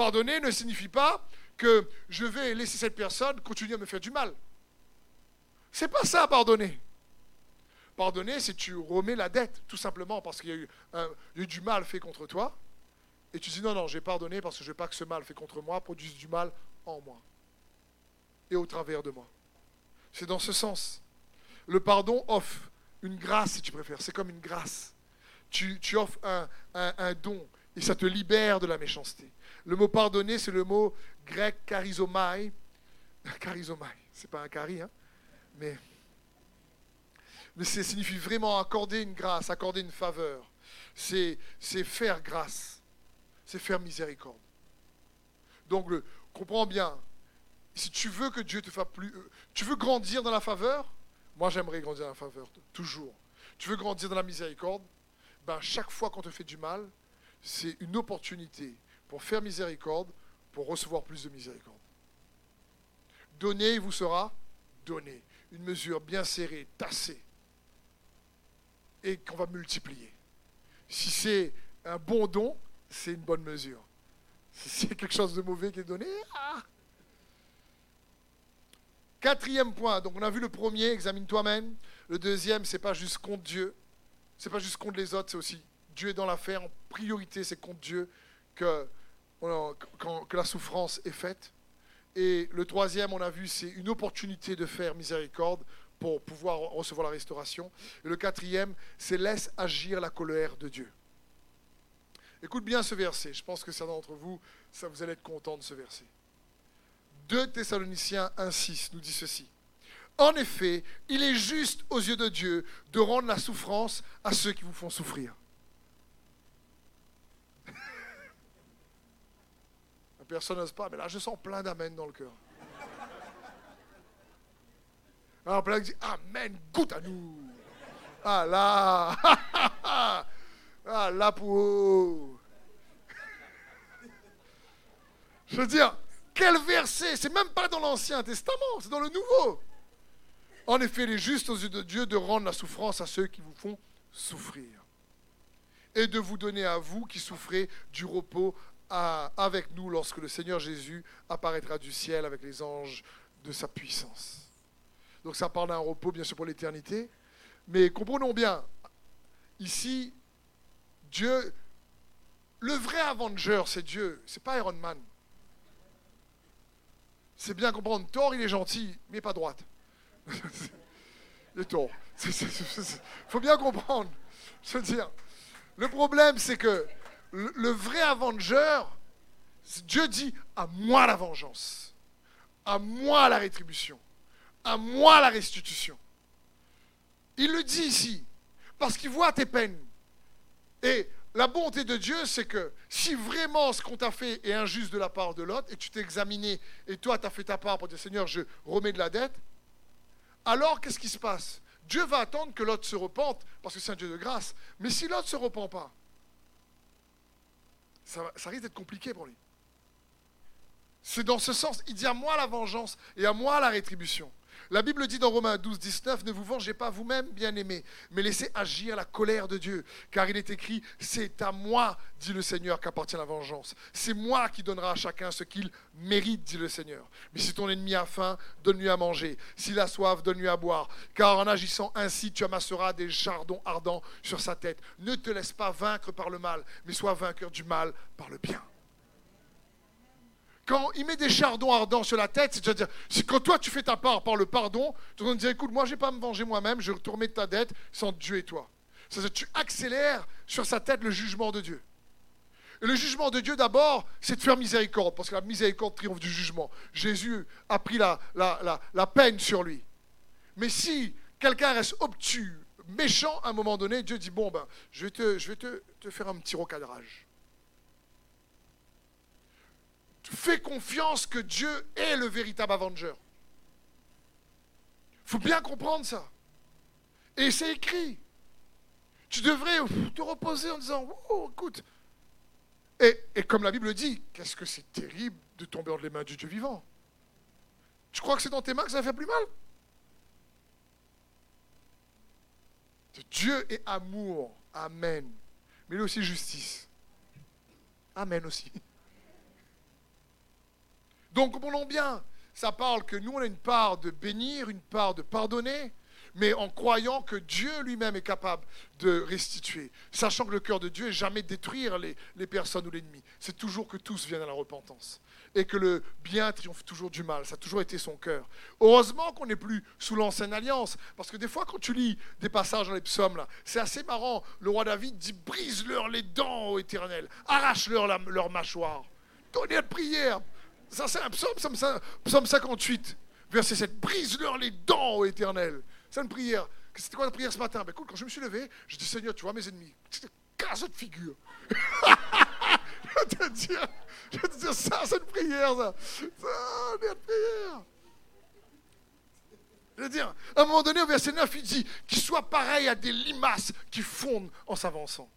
Pardonner ne signifie pas que je vais laisser cette personne continuer à me faire du mal. C'est pas ça, pardonner. Pardonner, c'est tu remets la dette, tout simplement, parce qu'il y, a eu du mal fait contre toi. Et tu dis non, non, j'ai pardonné parce que je veux pas que ce mal fait contre moi produise du mal en moi et au travers de moi. C'est dans ce sens. Le pardon offre une grâce, si tu préfères. C'est comme une grâce. Tu, offres un, don et ça te libère de la méchanceté. Le mot pardonner, c'est le mot grec charizomai. Charizomai, [LAUGHS] c'est pas un cari, hein, mais mais ça signifie vraiment accorder une grâce, accorder une faveur. C'est, faire grâce. C'est faire miséricorde. Donc, comprends bien, si tu veux que Dieu te fasse plus... Euh, tu veux grandir dans la faveur? Moi, j'aimerais grandir dans la faveur, toujours. Tu veux grandir dans la miséricorde? Ben, Chaque fois qu'on te fait du mal, c'est une opportunité pour faire miséricorde, pour recevoir plus de miséricorde. Donner, il vous sera donné. Une mesure bien serrée, tassée et qu'on va multiplier. Si c'est un bon don, c'est une bonne mesure. Si c'est quelque chose de mauvais qui est donné, ah. Quatrième point, donc on a vu le premier, examine toi-même. Le deuxième, c'est pas juste contre Dieu, c'est pas juste contre les autres, c'est aussi Dieu est dans l'affaire. En priorité, c'est contre Dieu que, que la souffrance est faite. Et le troisième, on a vu, c'est une opportunité de faire miséricorde pour pouvoir recevoir la restauration. Et le quatrième, c'est laisse agir la colère de Dieu. Écoute bien ce verset. Je pense que certains d'entre vous, ça, vous allez être contents de ce verset. 2 Thessaloniciens 1.6 nous dit ceci. En effet, il est juste aux yeux de Dieu de rendre la souffrance à ceux qui vous font souffrir. Personne n'ose pas, mais là je sens plein d'amen dans le cœur. Alors plein dit Amen, goûte à nous. Ah là [LAUGHS] Ah là pour Je veux dire, quel verset C'est même pas dans l'Ancien Testament, c'est dans le Nouveau. En effet, il est juste aux yeux de Dieu de rendre la souffrance à ceux qui vous font souffrir. Et de vous donner à vous qui souffrez du repos avec nous lorsque le Seigneur Jésus apparaîtra du ciel avec les anges de sa puissance. Donc ça parle d'un repos, bien sûr, pour l'éternité. Mais comprenons bien, ici, Dieu, le vrai Avenger, c'est Dieu, c'est pas Iron Man. c'est bien comprendre. Thor, il est gentil, mais pas droite. il est tort. Il faut bien comprendre. Je veux dire, le problème, c'est que le, vrai Avenger, Dieu dit à moi la vengeance, à moi la rétribution, à moi la restitution. Il le dit ici, parce qu'il voit tes peines. Et la bonté de Dieu, c'est que si vraiment ce qu'on t'a fait est injuste de la part de l'autre, et tu t'es examiné, et toi, tu as fait ta part pour dire Seigneur, je remets de la dette, alors qu'est-ce qui se passe? Dieu va attendre que l'autre se repente, parce que c'est un Dieu de grâce. Mais si l'autre ne se repent pas, ça, risque d'être compliqué pour lui. C'est dans ce sens, il dit à moi la vengeance et à moi la rétribution. La Bible dit dans Romains 12, 19, ne vous vengez pas vous-même, bien-aimés, mais laissez agir la colère de Dieu. Car il est écrit, c'est à moi, dit le Seigneur, qu'appartient la vengeance. C'est moi qui donnera à chacun ce qu'il mérite, dit le Seigneur. Mais si ton ennemi a faim, donne-lui à manger. S'il a soif, donne-lui à boire. Car en agissant ainsi, tu amasseras des chardons ardents sur sa tête. Ne te laisse pas vaincre par le mal, mais sois vainqueur du mal par le bien quand il met des chardons ardents sur la tête, c'est-à-dire, quand toi tu fais ta part par le pardon, tu vas dire écoute, moi je vais pas me venger moi-même, je vais retourner ta dette sans Dieu et toi. C'est-à-dire, tu accélères sur sa tête le jugement de Dieu. Et le jugement de Dieu, d'abord, c'est de faire miséricorde, parce que la miséricorde triomphe du jugement. Jésus a pris la, la, la peine sur lui. Mais si quelqu'un reste obtus, méchant, à un moment donné, Dieu dit, bon, ben, je vais te, je vais te, te faire un petit recadrage. Fais confiance que Dieu est le véritable Avenger. Il faut bien comprendre ça. Et c'est écrit. Tu devrais te reposer en disant, oh, écoute. Et, comme la Bible dit, qu'est-ce que c'est terrible de tomber entre les mains du Dieu vivant. Tu crois que c'est dans tes mains que ça fait plus mal? Dieu est amour. Amen. Mais il aussi justice. Amen aussi. Donc, comprenons bien, ça parle que nous, on a une part de bénir, une part de pardonner, mais en croyant que Dieu lui-même est capable de restituer, sachant que le cœur de Dieu est jamais détruire les, personnes ou l'ennemi. C'est toujours que tous viennent à la repentance et que le bien triomphe toujours du mal. Ça a toujours été son cœur. Heureusement qu'on n'est plus sous l'ancienne alliance, parce que des fois, quand tu lis des passages dans les psaumes, là, c'est assez marrant. Le roi David dit Brise-leur les dents, ô éternel, arrache-leur leur mâchoire. Donnez de prière, ça, c'est un psaume, psaume 58, verset 7. Brise-leur les dents, ô éternel. C'est une prière. C'était quoi la prière ce matin? Ben, écoute, quand je me suis levé, je dis Seigneur, tu vois mes ennemis. Casse de figure. [LAUGHS] je te dire, je te dire ça, c'est une prière, ça. Ça, une prière. Je veux dire, à un moment donné, au verset 9, il dit qu'il soit pareil à des limaces qui fondent en s'avançant.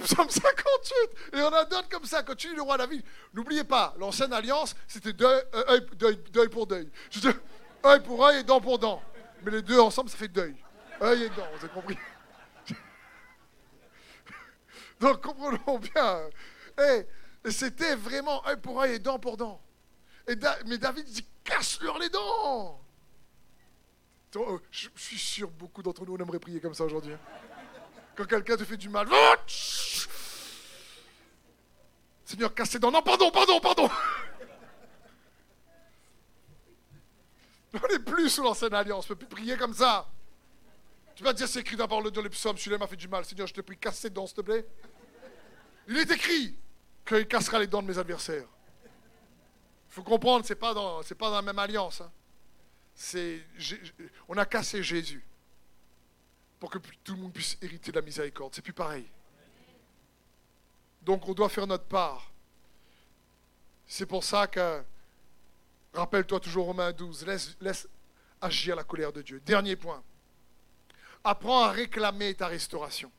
Psaume 58. Et on a d'autres comme ça. Quand tu lis le roi David, n'oubliez pas, l'ancienne alliance, c'était deuil, euh, pour deuil. Je veux œil pour œil et dent pour dent. Mais les deux ensemble, ça fait deuil. œil et dent, vous avez compris [LAUGHS] Donc comprenons bien. C'était vraiment œil pour œil et dent pour dent. Mais David dit casse-leur les dents. Euh, je, suis sûr, beaucoup d'entre nous, on aimerait prier comme ça aujourd'hui. Quand quelqu'un te fait du mal, Seigneur, casse dents. Non, pardon, pardon, pardon. [LAUGHS] On n'est plus sous l'ancienne alliance. On ne peut plus prier comme ça. Tu vas dire, c'est écrit d'abord le dans les psaumes. Celui-là m'a fait du mal. Seigneur, je te prie, casse ses dents, s'il te plaît. Il est écrit qu'il cassera les dents de mes adversaires. Il faut comprendre, ce n'est pas, dans, pas dans la même alliance. Hein. on a cassé Jésus pour que tout le monde puisse hériter de la miséricorde. C'est plus pareil. Donc on doit faire notre part. C'est pour ça que, rappelle-toi toujours Romains 12, laisse, laisse agir la colère de Dieu. Dernier point. Apprends à réclamer ta restauration.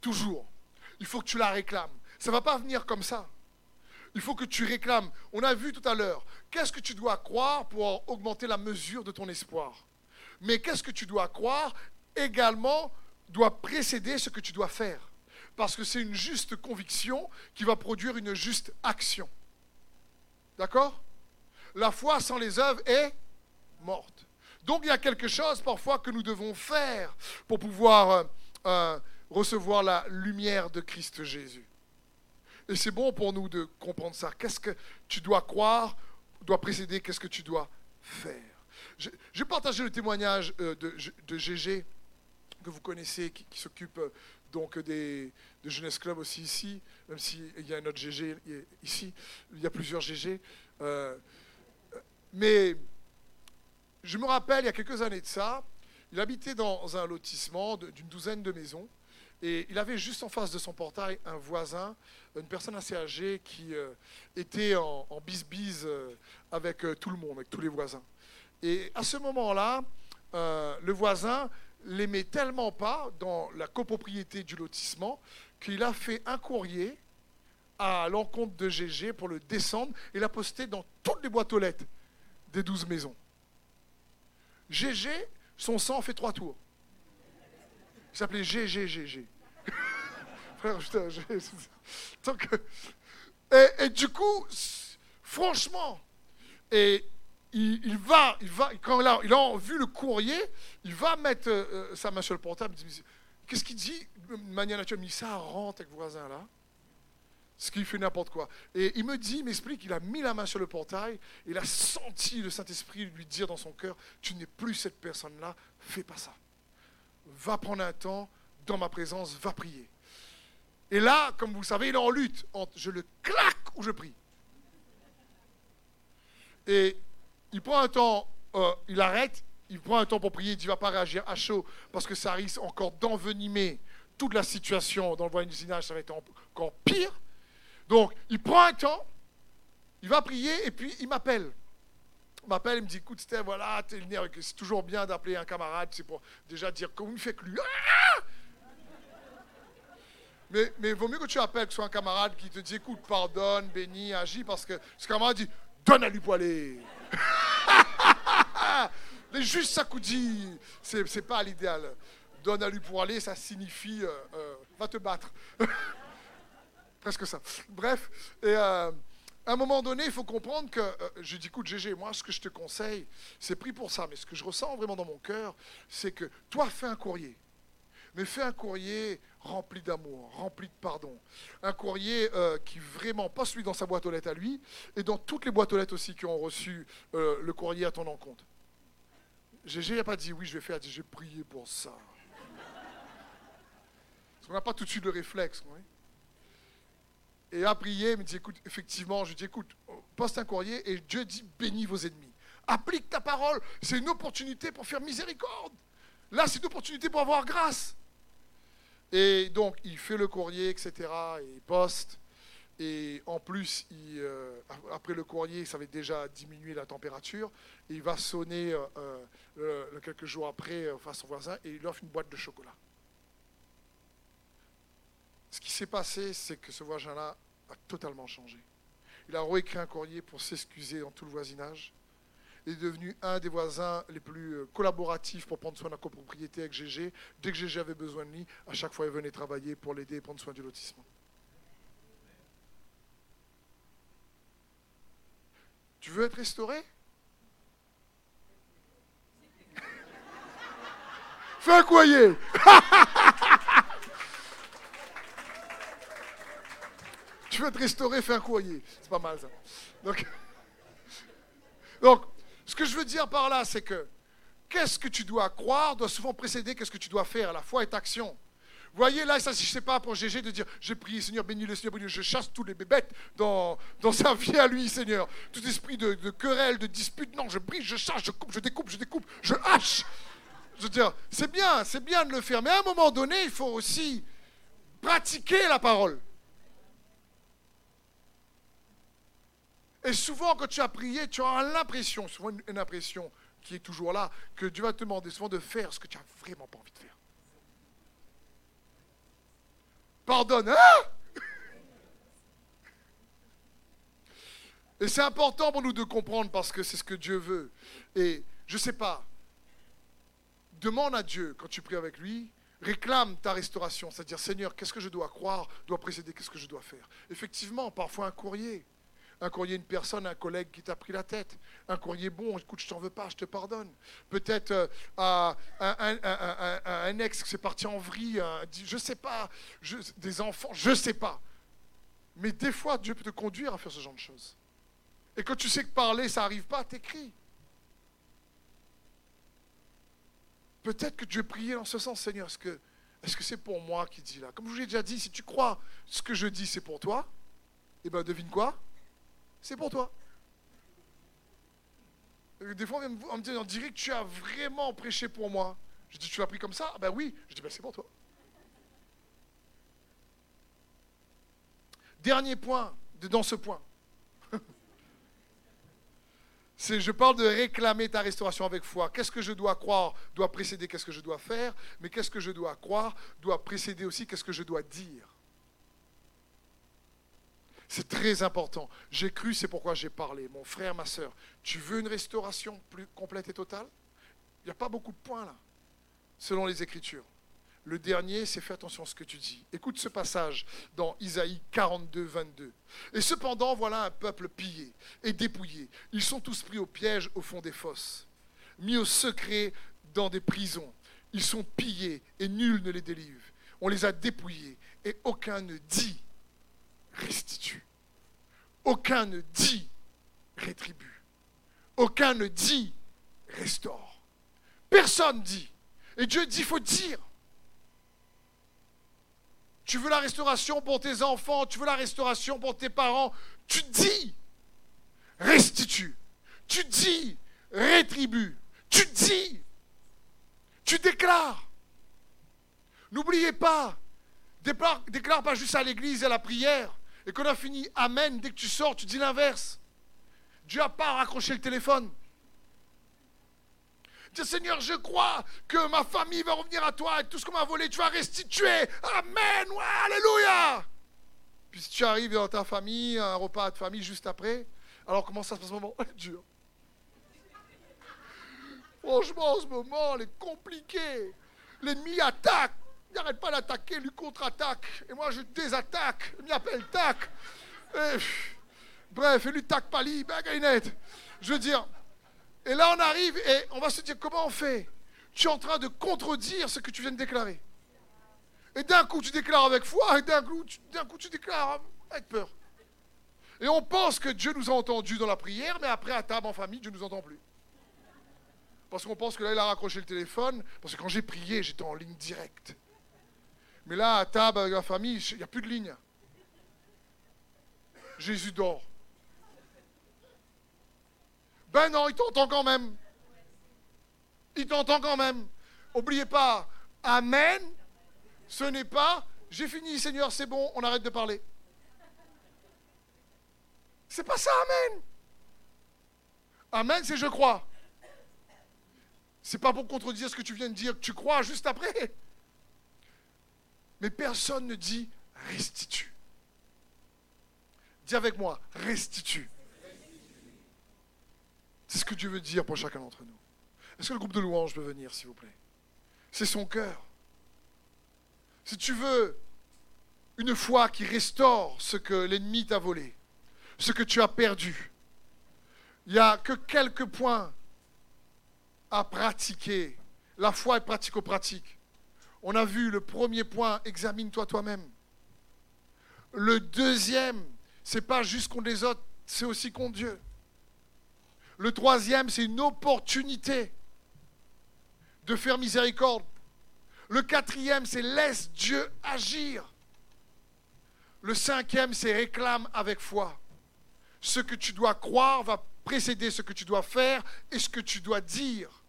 Toujours. Il faut que tu la réclames. Ça ne va pas venir comme ça. Il faut que tu réclames. On a vu tout à l'heure, qu'est-ce que tu dois croire pour augmenter la mesure de ton espoir? Mais qu'est-ce que tu dois croire également doit précéder ce que tu dois faire parce que c'est une juste conviction qui va produire une juste action. D'accord? La foi sans les œuvres est morte. Donc il y a quelque chose parfois que nous devons faire pour pouvoir euh, euh, recevoir la lumière de Christ Jésus. Et c'est bon pour nous de comprendre ça. Qu'est-ce que tu dois croire, doit précéder, qu'est-ce que tu dois faire. Je, vais partager le témoignage euh, de, de que vous connaissez, qui, s'occupe euh, donc des de Jeunesse Club aussi ici, même s'il y a un autre GG ici, il y a plusieurs GG. Euh, mais je me rappelle, il y a quelques années de ça, il habitait dans un lotissement d'une douzaine de maisons. Et il avait juste en face de son portail un voisin, une personne assez âgée qui euh, était en, bis-bis euh, avec euh, tout le monde, avec tous les voisins. Et à ce moment-là, le voisin l'aimait tellement pas dans la copropriété du lotissement qu'il a fait un courrier à l'encontre de GG pour le descendre et l'a posté dans toutes les boîtes aux lettres des douze maisons. GG, son sang fait trois tours. Il s'appelait GGGG. [LAUGHS] Frère, [LAUGHS] et, et, du coup, franchement, et il, va, il va, quand il a, vu le courrier, il va mettre sa main sur le portable. Qu'est-ce qu'il dit de manière naturelle? Il dit ça rentre avec le voisin là. Ce qui fait n'importe quoi. Et il me dit, il m'explique, il a mis la main sur le portail, il a senti le Saint-Esprit lui dire dans son cœur, tu n'es plus cette personne-là, fais pas ça. Va prendre un temps, dans ma présence, va prier. Et là, comme vous savez, il est en lutte entre je le claque ou je prie. Et il prend un temps, euh, il arrête, il prend un temps pour prier, il dit, va pas réagir à chaud, parce que ça risque encore d'envenimer toute la situation dans le voisinage, ça va être encore pire. Donc, il prend un temps, il va prier, et puis il m'appelle. Il m'appelle, il me dit, écoute voilà, c'est toujours bien d'appeler un camarade, c'est pour déjà dire comment il fait que lui. Ah mais, il vaut mieux que tu appelles que ce soit un camarade qui te dit écoute, pardonne, bénis, agis, parce que ce camarade dit donne à lui poiler. [LAUGHS] Les juste sacoudis, c'est, c'est pas l'idéal. Donne à lui pour aller, ça signifie euh, euh, va te battre. [LAUGHS] Presque ça. Bref, et euh, à un moment donné, il faut comprendre que je dis écoute, Gégé, moi, ce que je te conseille, c'est pris pour ça, mais ce que je ressens vraiment dans mon cœur, c'est que toi, fais un courrier. Mais fais un courrier rempli d'amour, rempli de pardon. Un courrier euh, qui vraiment, pas celui dans sa boîte aux lettres à lui, et dans toutes les boîtes aux lettres aussi qui ont reçu euh, le courrier à ton encontre. Gégé n'a pas dit oui, je vais faire, j'ai prié pour ça. Parce qu'on n'a pas tout de suite le réflexe. Et à prier, il me dit écoute, effectivement, je dis écoute, poste un courrier et Dieu dit bénis vos ennemis. Applique ta parole, c'est une opportunité pour faire miséricorde. Là, c'est une opportunité pour avoir grâce. Et donc, il fait le courrier, etc. Et il poste. Et en plus, euh, après le courrier, ça avait déjà diminué la température. Et il va sonner euh, euh, quelques jours après face à son voisin et il lui offre une boîte de chocolat. Ce qui s'est passé, c'est que ce voisin-là a totalement changé. Il a réécrit un courrier pour s'excuser dans tout le voisinage est devenu un des voisins les plus euh, collaboratifs pour prendre soin de la copropriété avec GG. Dès que GG avait besoin de lui, à chaque fois, il venait travailler pour l'aider et prendre soin du lotissement. Tu veux être restauré? [LAUGHS] Fais un courrier [LAUGHS] Tu veux être restauré, fais un courrier. C'est pas mal ça. Donc, [LAUGHS] donc ce que je veux dire par là, c'est que qu'est-ce que tu dois croire doit souvent précéder qu'est-ce que tu dois faire. La foi est action. Vous voyez, là, ça, je ne sais pas pour Gégé de dire J'ai prié, Seigneur, bénis le Seigneur, bénis Je chasse tous les bébêtes dans, dans sa vie à lui, Seigneur. Tout esprit de, querelle, de dispute. Non, je prie, je chasse, je coupe, je découpe, je découpe, je hache. Je veux dire, c'est bien, c'est bien de le faire. Mais à un moment donné, il faut aussi pratiquer la parole. Et souvent, quand tu as prié, tu as l'impression, souvent une, impression qui est toujours là, que Dieu va te demander souvent de faire ce que tu n'as vraiment pas envie de faire. Pardonne, hein? Et c'est important pour nous de comprendre parce que c'est ce que Dieu veut. Et je ne sais pas, demande à Dieu quand tu pries avec lui, réclame ta restauration, c'est-à-dire Seigneur, qu'est-ce que je dois croire, doit précéder, qu'est-ce que je dois faire. Effectivement, parfois un courrier, un courrier une personne, un collègue qui t'a pris la tête. Un courrier bon, écoute, je t'en veux pas, je te pardonne. Peut-être euh, à un, ex qui s'est parti en vrille, je sais pas, des enfants, je sais pas. Mais des fois, Dieu peut te conduire à faire ce genre de choses. Et quand tu sais que parler, ça n'arrive pas, t'écris. Peut-être que Dieu priait dans ce sens, Seigneur. Est-ce que est-ce que c'est pour moi qui dit là? Comme je vous l'ai déjà dit, si tu crois ce que je dis, c'est pour toi, eh bien devine quoi? C'est pour toi. Des fois, on me dit, on dirait que tu as vraiment prêché pour moi. Je dis, tu l'as pris comme ça? Ah Ben oui. Je dis, ben c'est pour toi. Dernier point, dans ce point. [LAUGHS] C'est, je parle de réclamer ta restauration avec foi. Qu'est-ce que je dois croire doit précéder qu'est-ce que je dois faire, mais qu'est-ce que je dois croire doit précéder aussi qu'est-ce que je dois dire. C'est très important. J'ai cru, c'est pourquoi j'ai parlé. Mon frère, ma soeur, tu veux une restauration plus complète et totale? Il n'y a pas beaucoup de points là, selon les Écritures. Le dernier, c'est fais attention à ce que tu dis. Écoute ce passage dans Isaïe 42, 22. Et cependant, voilà un peuple pillé et dépouillé. Ils sont tous pris au piège au fond des fosses, mis au secret dans des prisons. Ils sont pillés et nul ne les délivre. On les a dépouillés et aucun ne dit restitue. Aucun ne dit rétribue. Aucun ne dit restaure. Personne dit. Et Dieu dit, il faut dire. Tu veux la restauration pour tes enfants, tu veux la restauration pour tes parents, tu dis restitue, tu dis rétribue, tu dis, tu déclares. N'oubliez pas, déclare pas juste à l'église et à la prière, et qu'on a fini Amen, dès que tu sors, tu dis l'inverse. Dieu n'a pas raccroché le téléphone. Dis Seigneur, je crois que ma famille va revenir à toi et tout ce qu'on m'a volé, tu vas restituer. Amen. alléluia. Puis si tu arrives dans ta famille, un repas de famille juste après, alors comment ça se passe [LAUGHS] ce moment dur. Franchement, ce moment, il est compliqué. L'ennemi attaque. Il n'arrête pas d'attaquer, lui contre-attaque. Et moi, je désattaque. Il m'appelle tac. bref, et lui tac pali, bagainette. Je veux dire, et là, on arrive et on va se dire comment on fait? Tu es en train de contredire ce que tu viens de déclarer. Et d'un coup, tu déclares avec foi, et d'un coup, coup, tu déclares avec peur. Et on pense que Dieu nous a entendus dans la prière, mais après, à table, en famille, Dieu ne nous entend plus. Parce qu'on pense que là, il a raccroché le téléphone, parce que quand j'ai prié, j'étais en ligne directe. Mais là, à table, avec la famille, il n'y a plus de ligne. Jésus dort. Ben non, il t'entend quand même. Il t'entend quand même. Oubliez pas, Amen, ce n'est pas j'ai fini, Seigneur, c'est bon, on arrête de parler. C'est pas ça, Amen. Amen, c'est je crois. C'est pas pour contredire ce que tu viens de dire, tu crois juste après. Mais personne ne dit restitue. Dis avec moi, restitue. C'est ce que Dieu veut dire pour chacun d'entre nous. Est-ce que le groupe de louanges peut venir, s'il vous plaît? C'est son cœur. Si tu veux une foi qui restaure ce que l'ennemi t'a volé, ce que tu as perdu, il n'y a que quelques points à pratiquer. La foi est pratico-pratique. On a vu le premier point, examine-toi toi-même. Le deuxième, c'est pas juste contre les autres, c'est aussi contre Dieu. Le troisième, c'est une opportunité de faire miséricorde. Le quatrième, c'est laisse Dieu agir. Le cinquième, c'est réclame avec foi. Ce que tu dois croire va précéder ce que tu dois faire et ce que tu dois dire.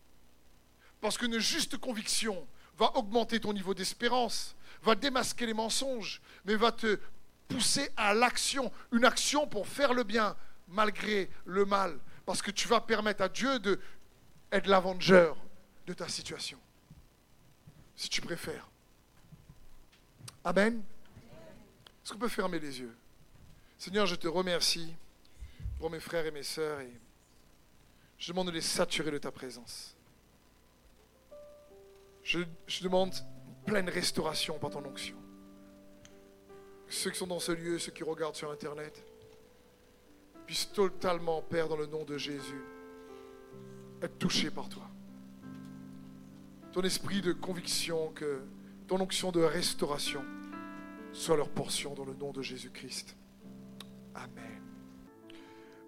Parce qu'une juste conviction va augmenter ton niveau d'espérance, va démasquer les mensonges, mais va te pousser à l'action, une action pour faire le bien malgré le mal. Parce que tu vas permettre à Dieu d'être l'avengeur de ta situation. Si tu préfères. Amen. Est-ce qu'on peut fermer les yeux? Seigneur, je te remercie pour mes frères et mes sœurs et je demande de les saturer de ta présence. Je, je demande pleine restauration par ton onction. Ceux qui sont dans ce lieu, ceux qui regardent sur Internet, puisse totalement, Père, dans le nom de Jésus, être touché par toi. Ton esprit de conviction, que ton onction de restauration soit leur portion dans le nom de Jésus-Christ. Amen.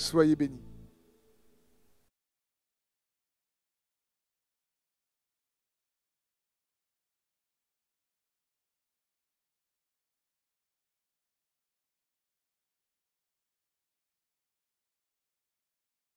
Soyez bénis.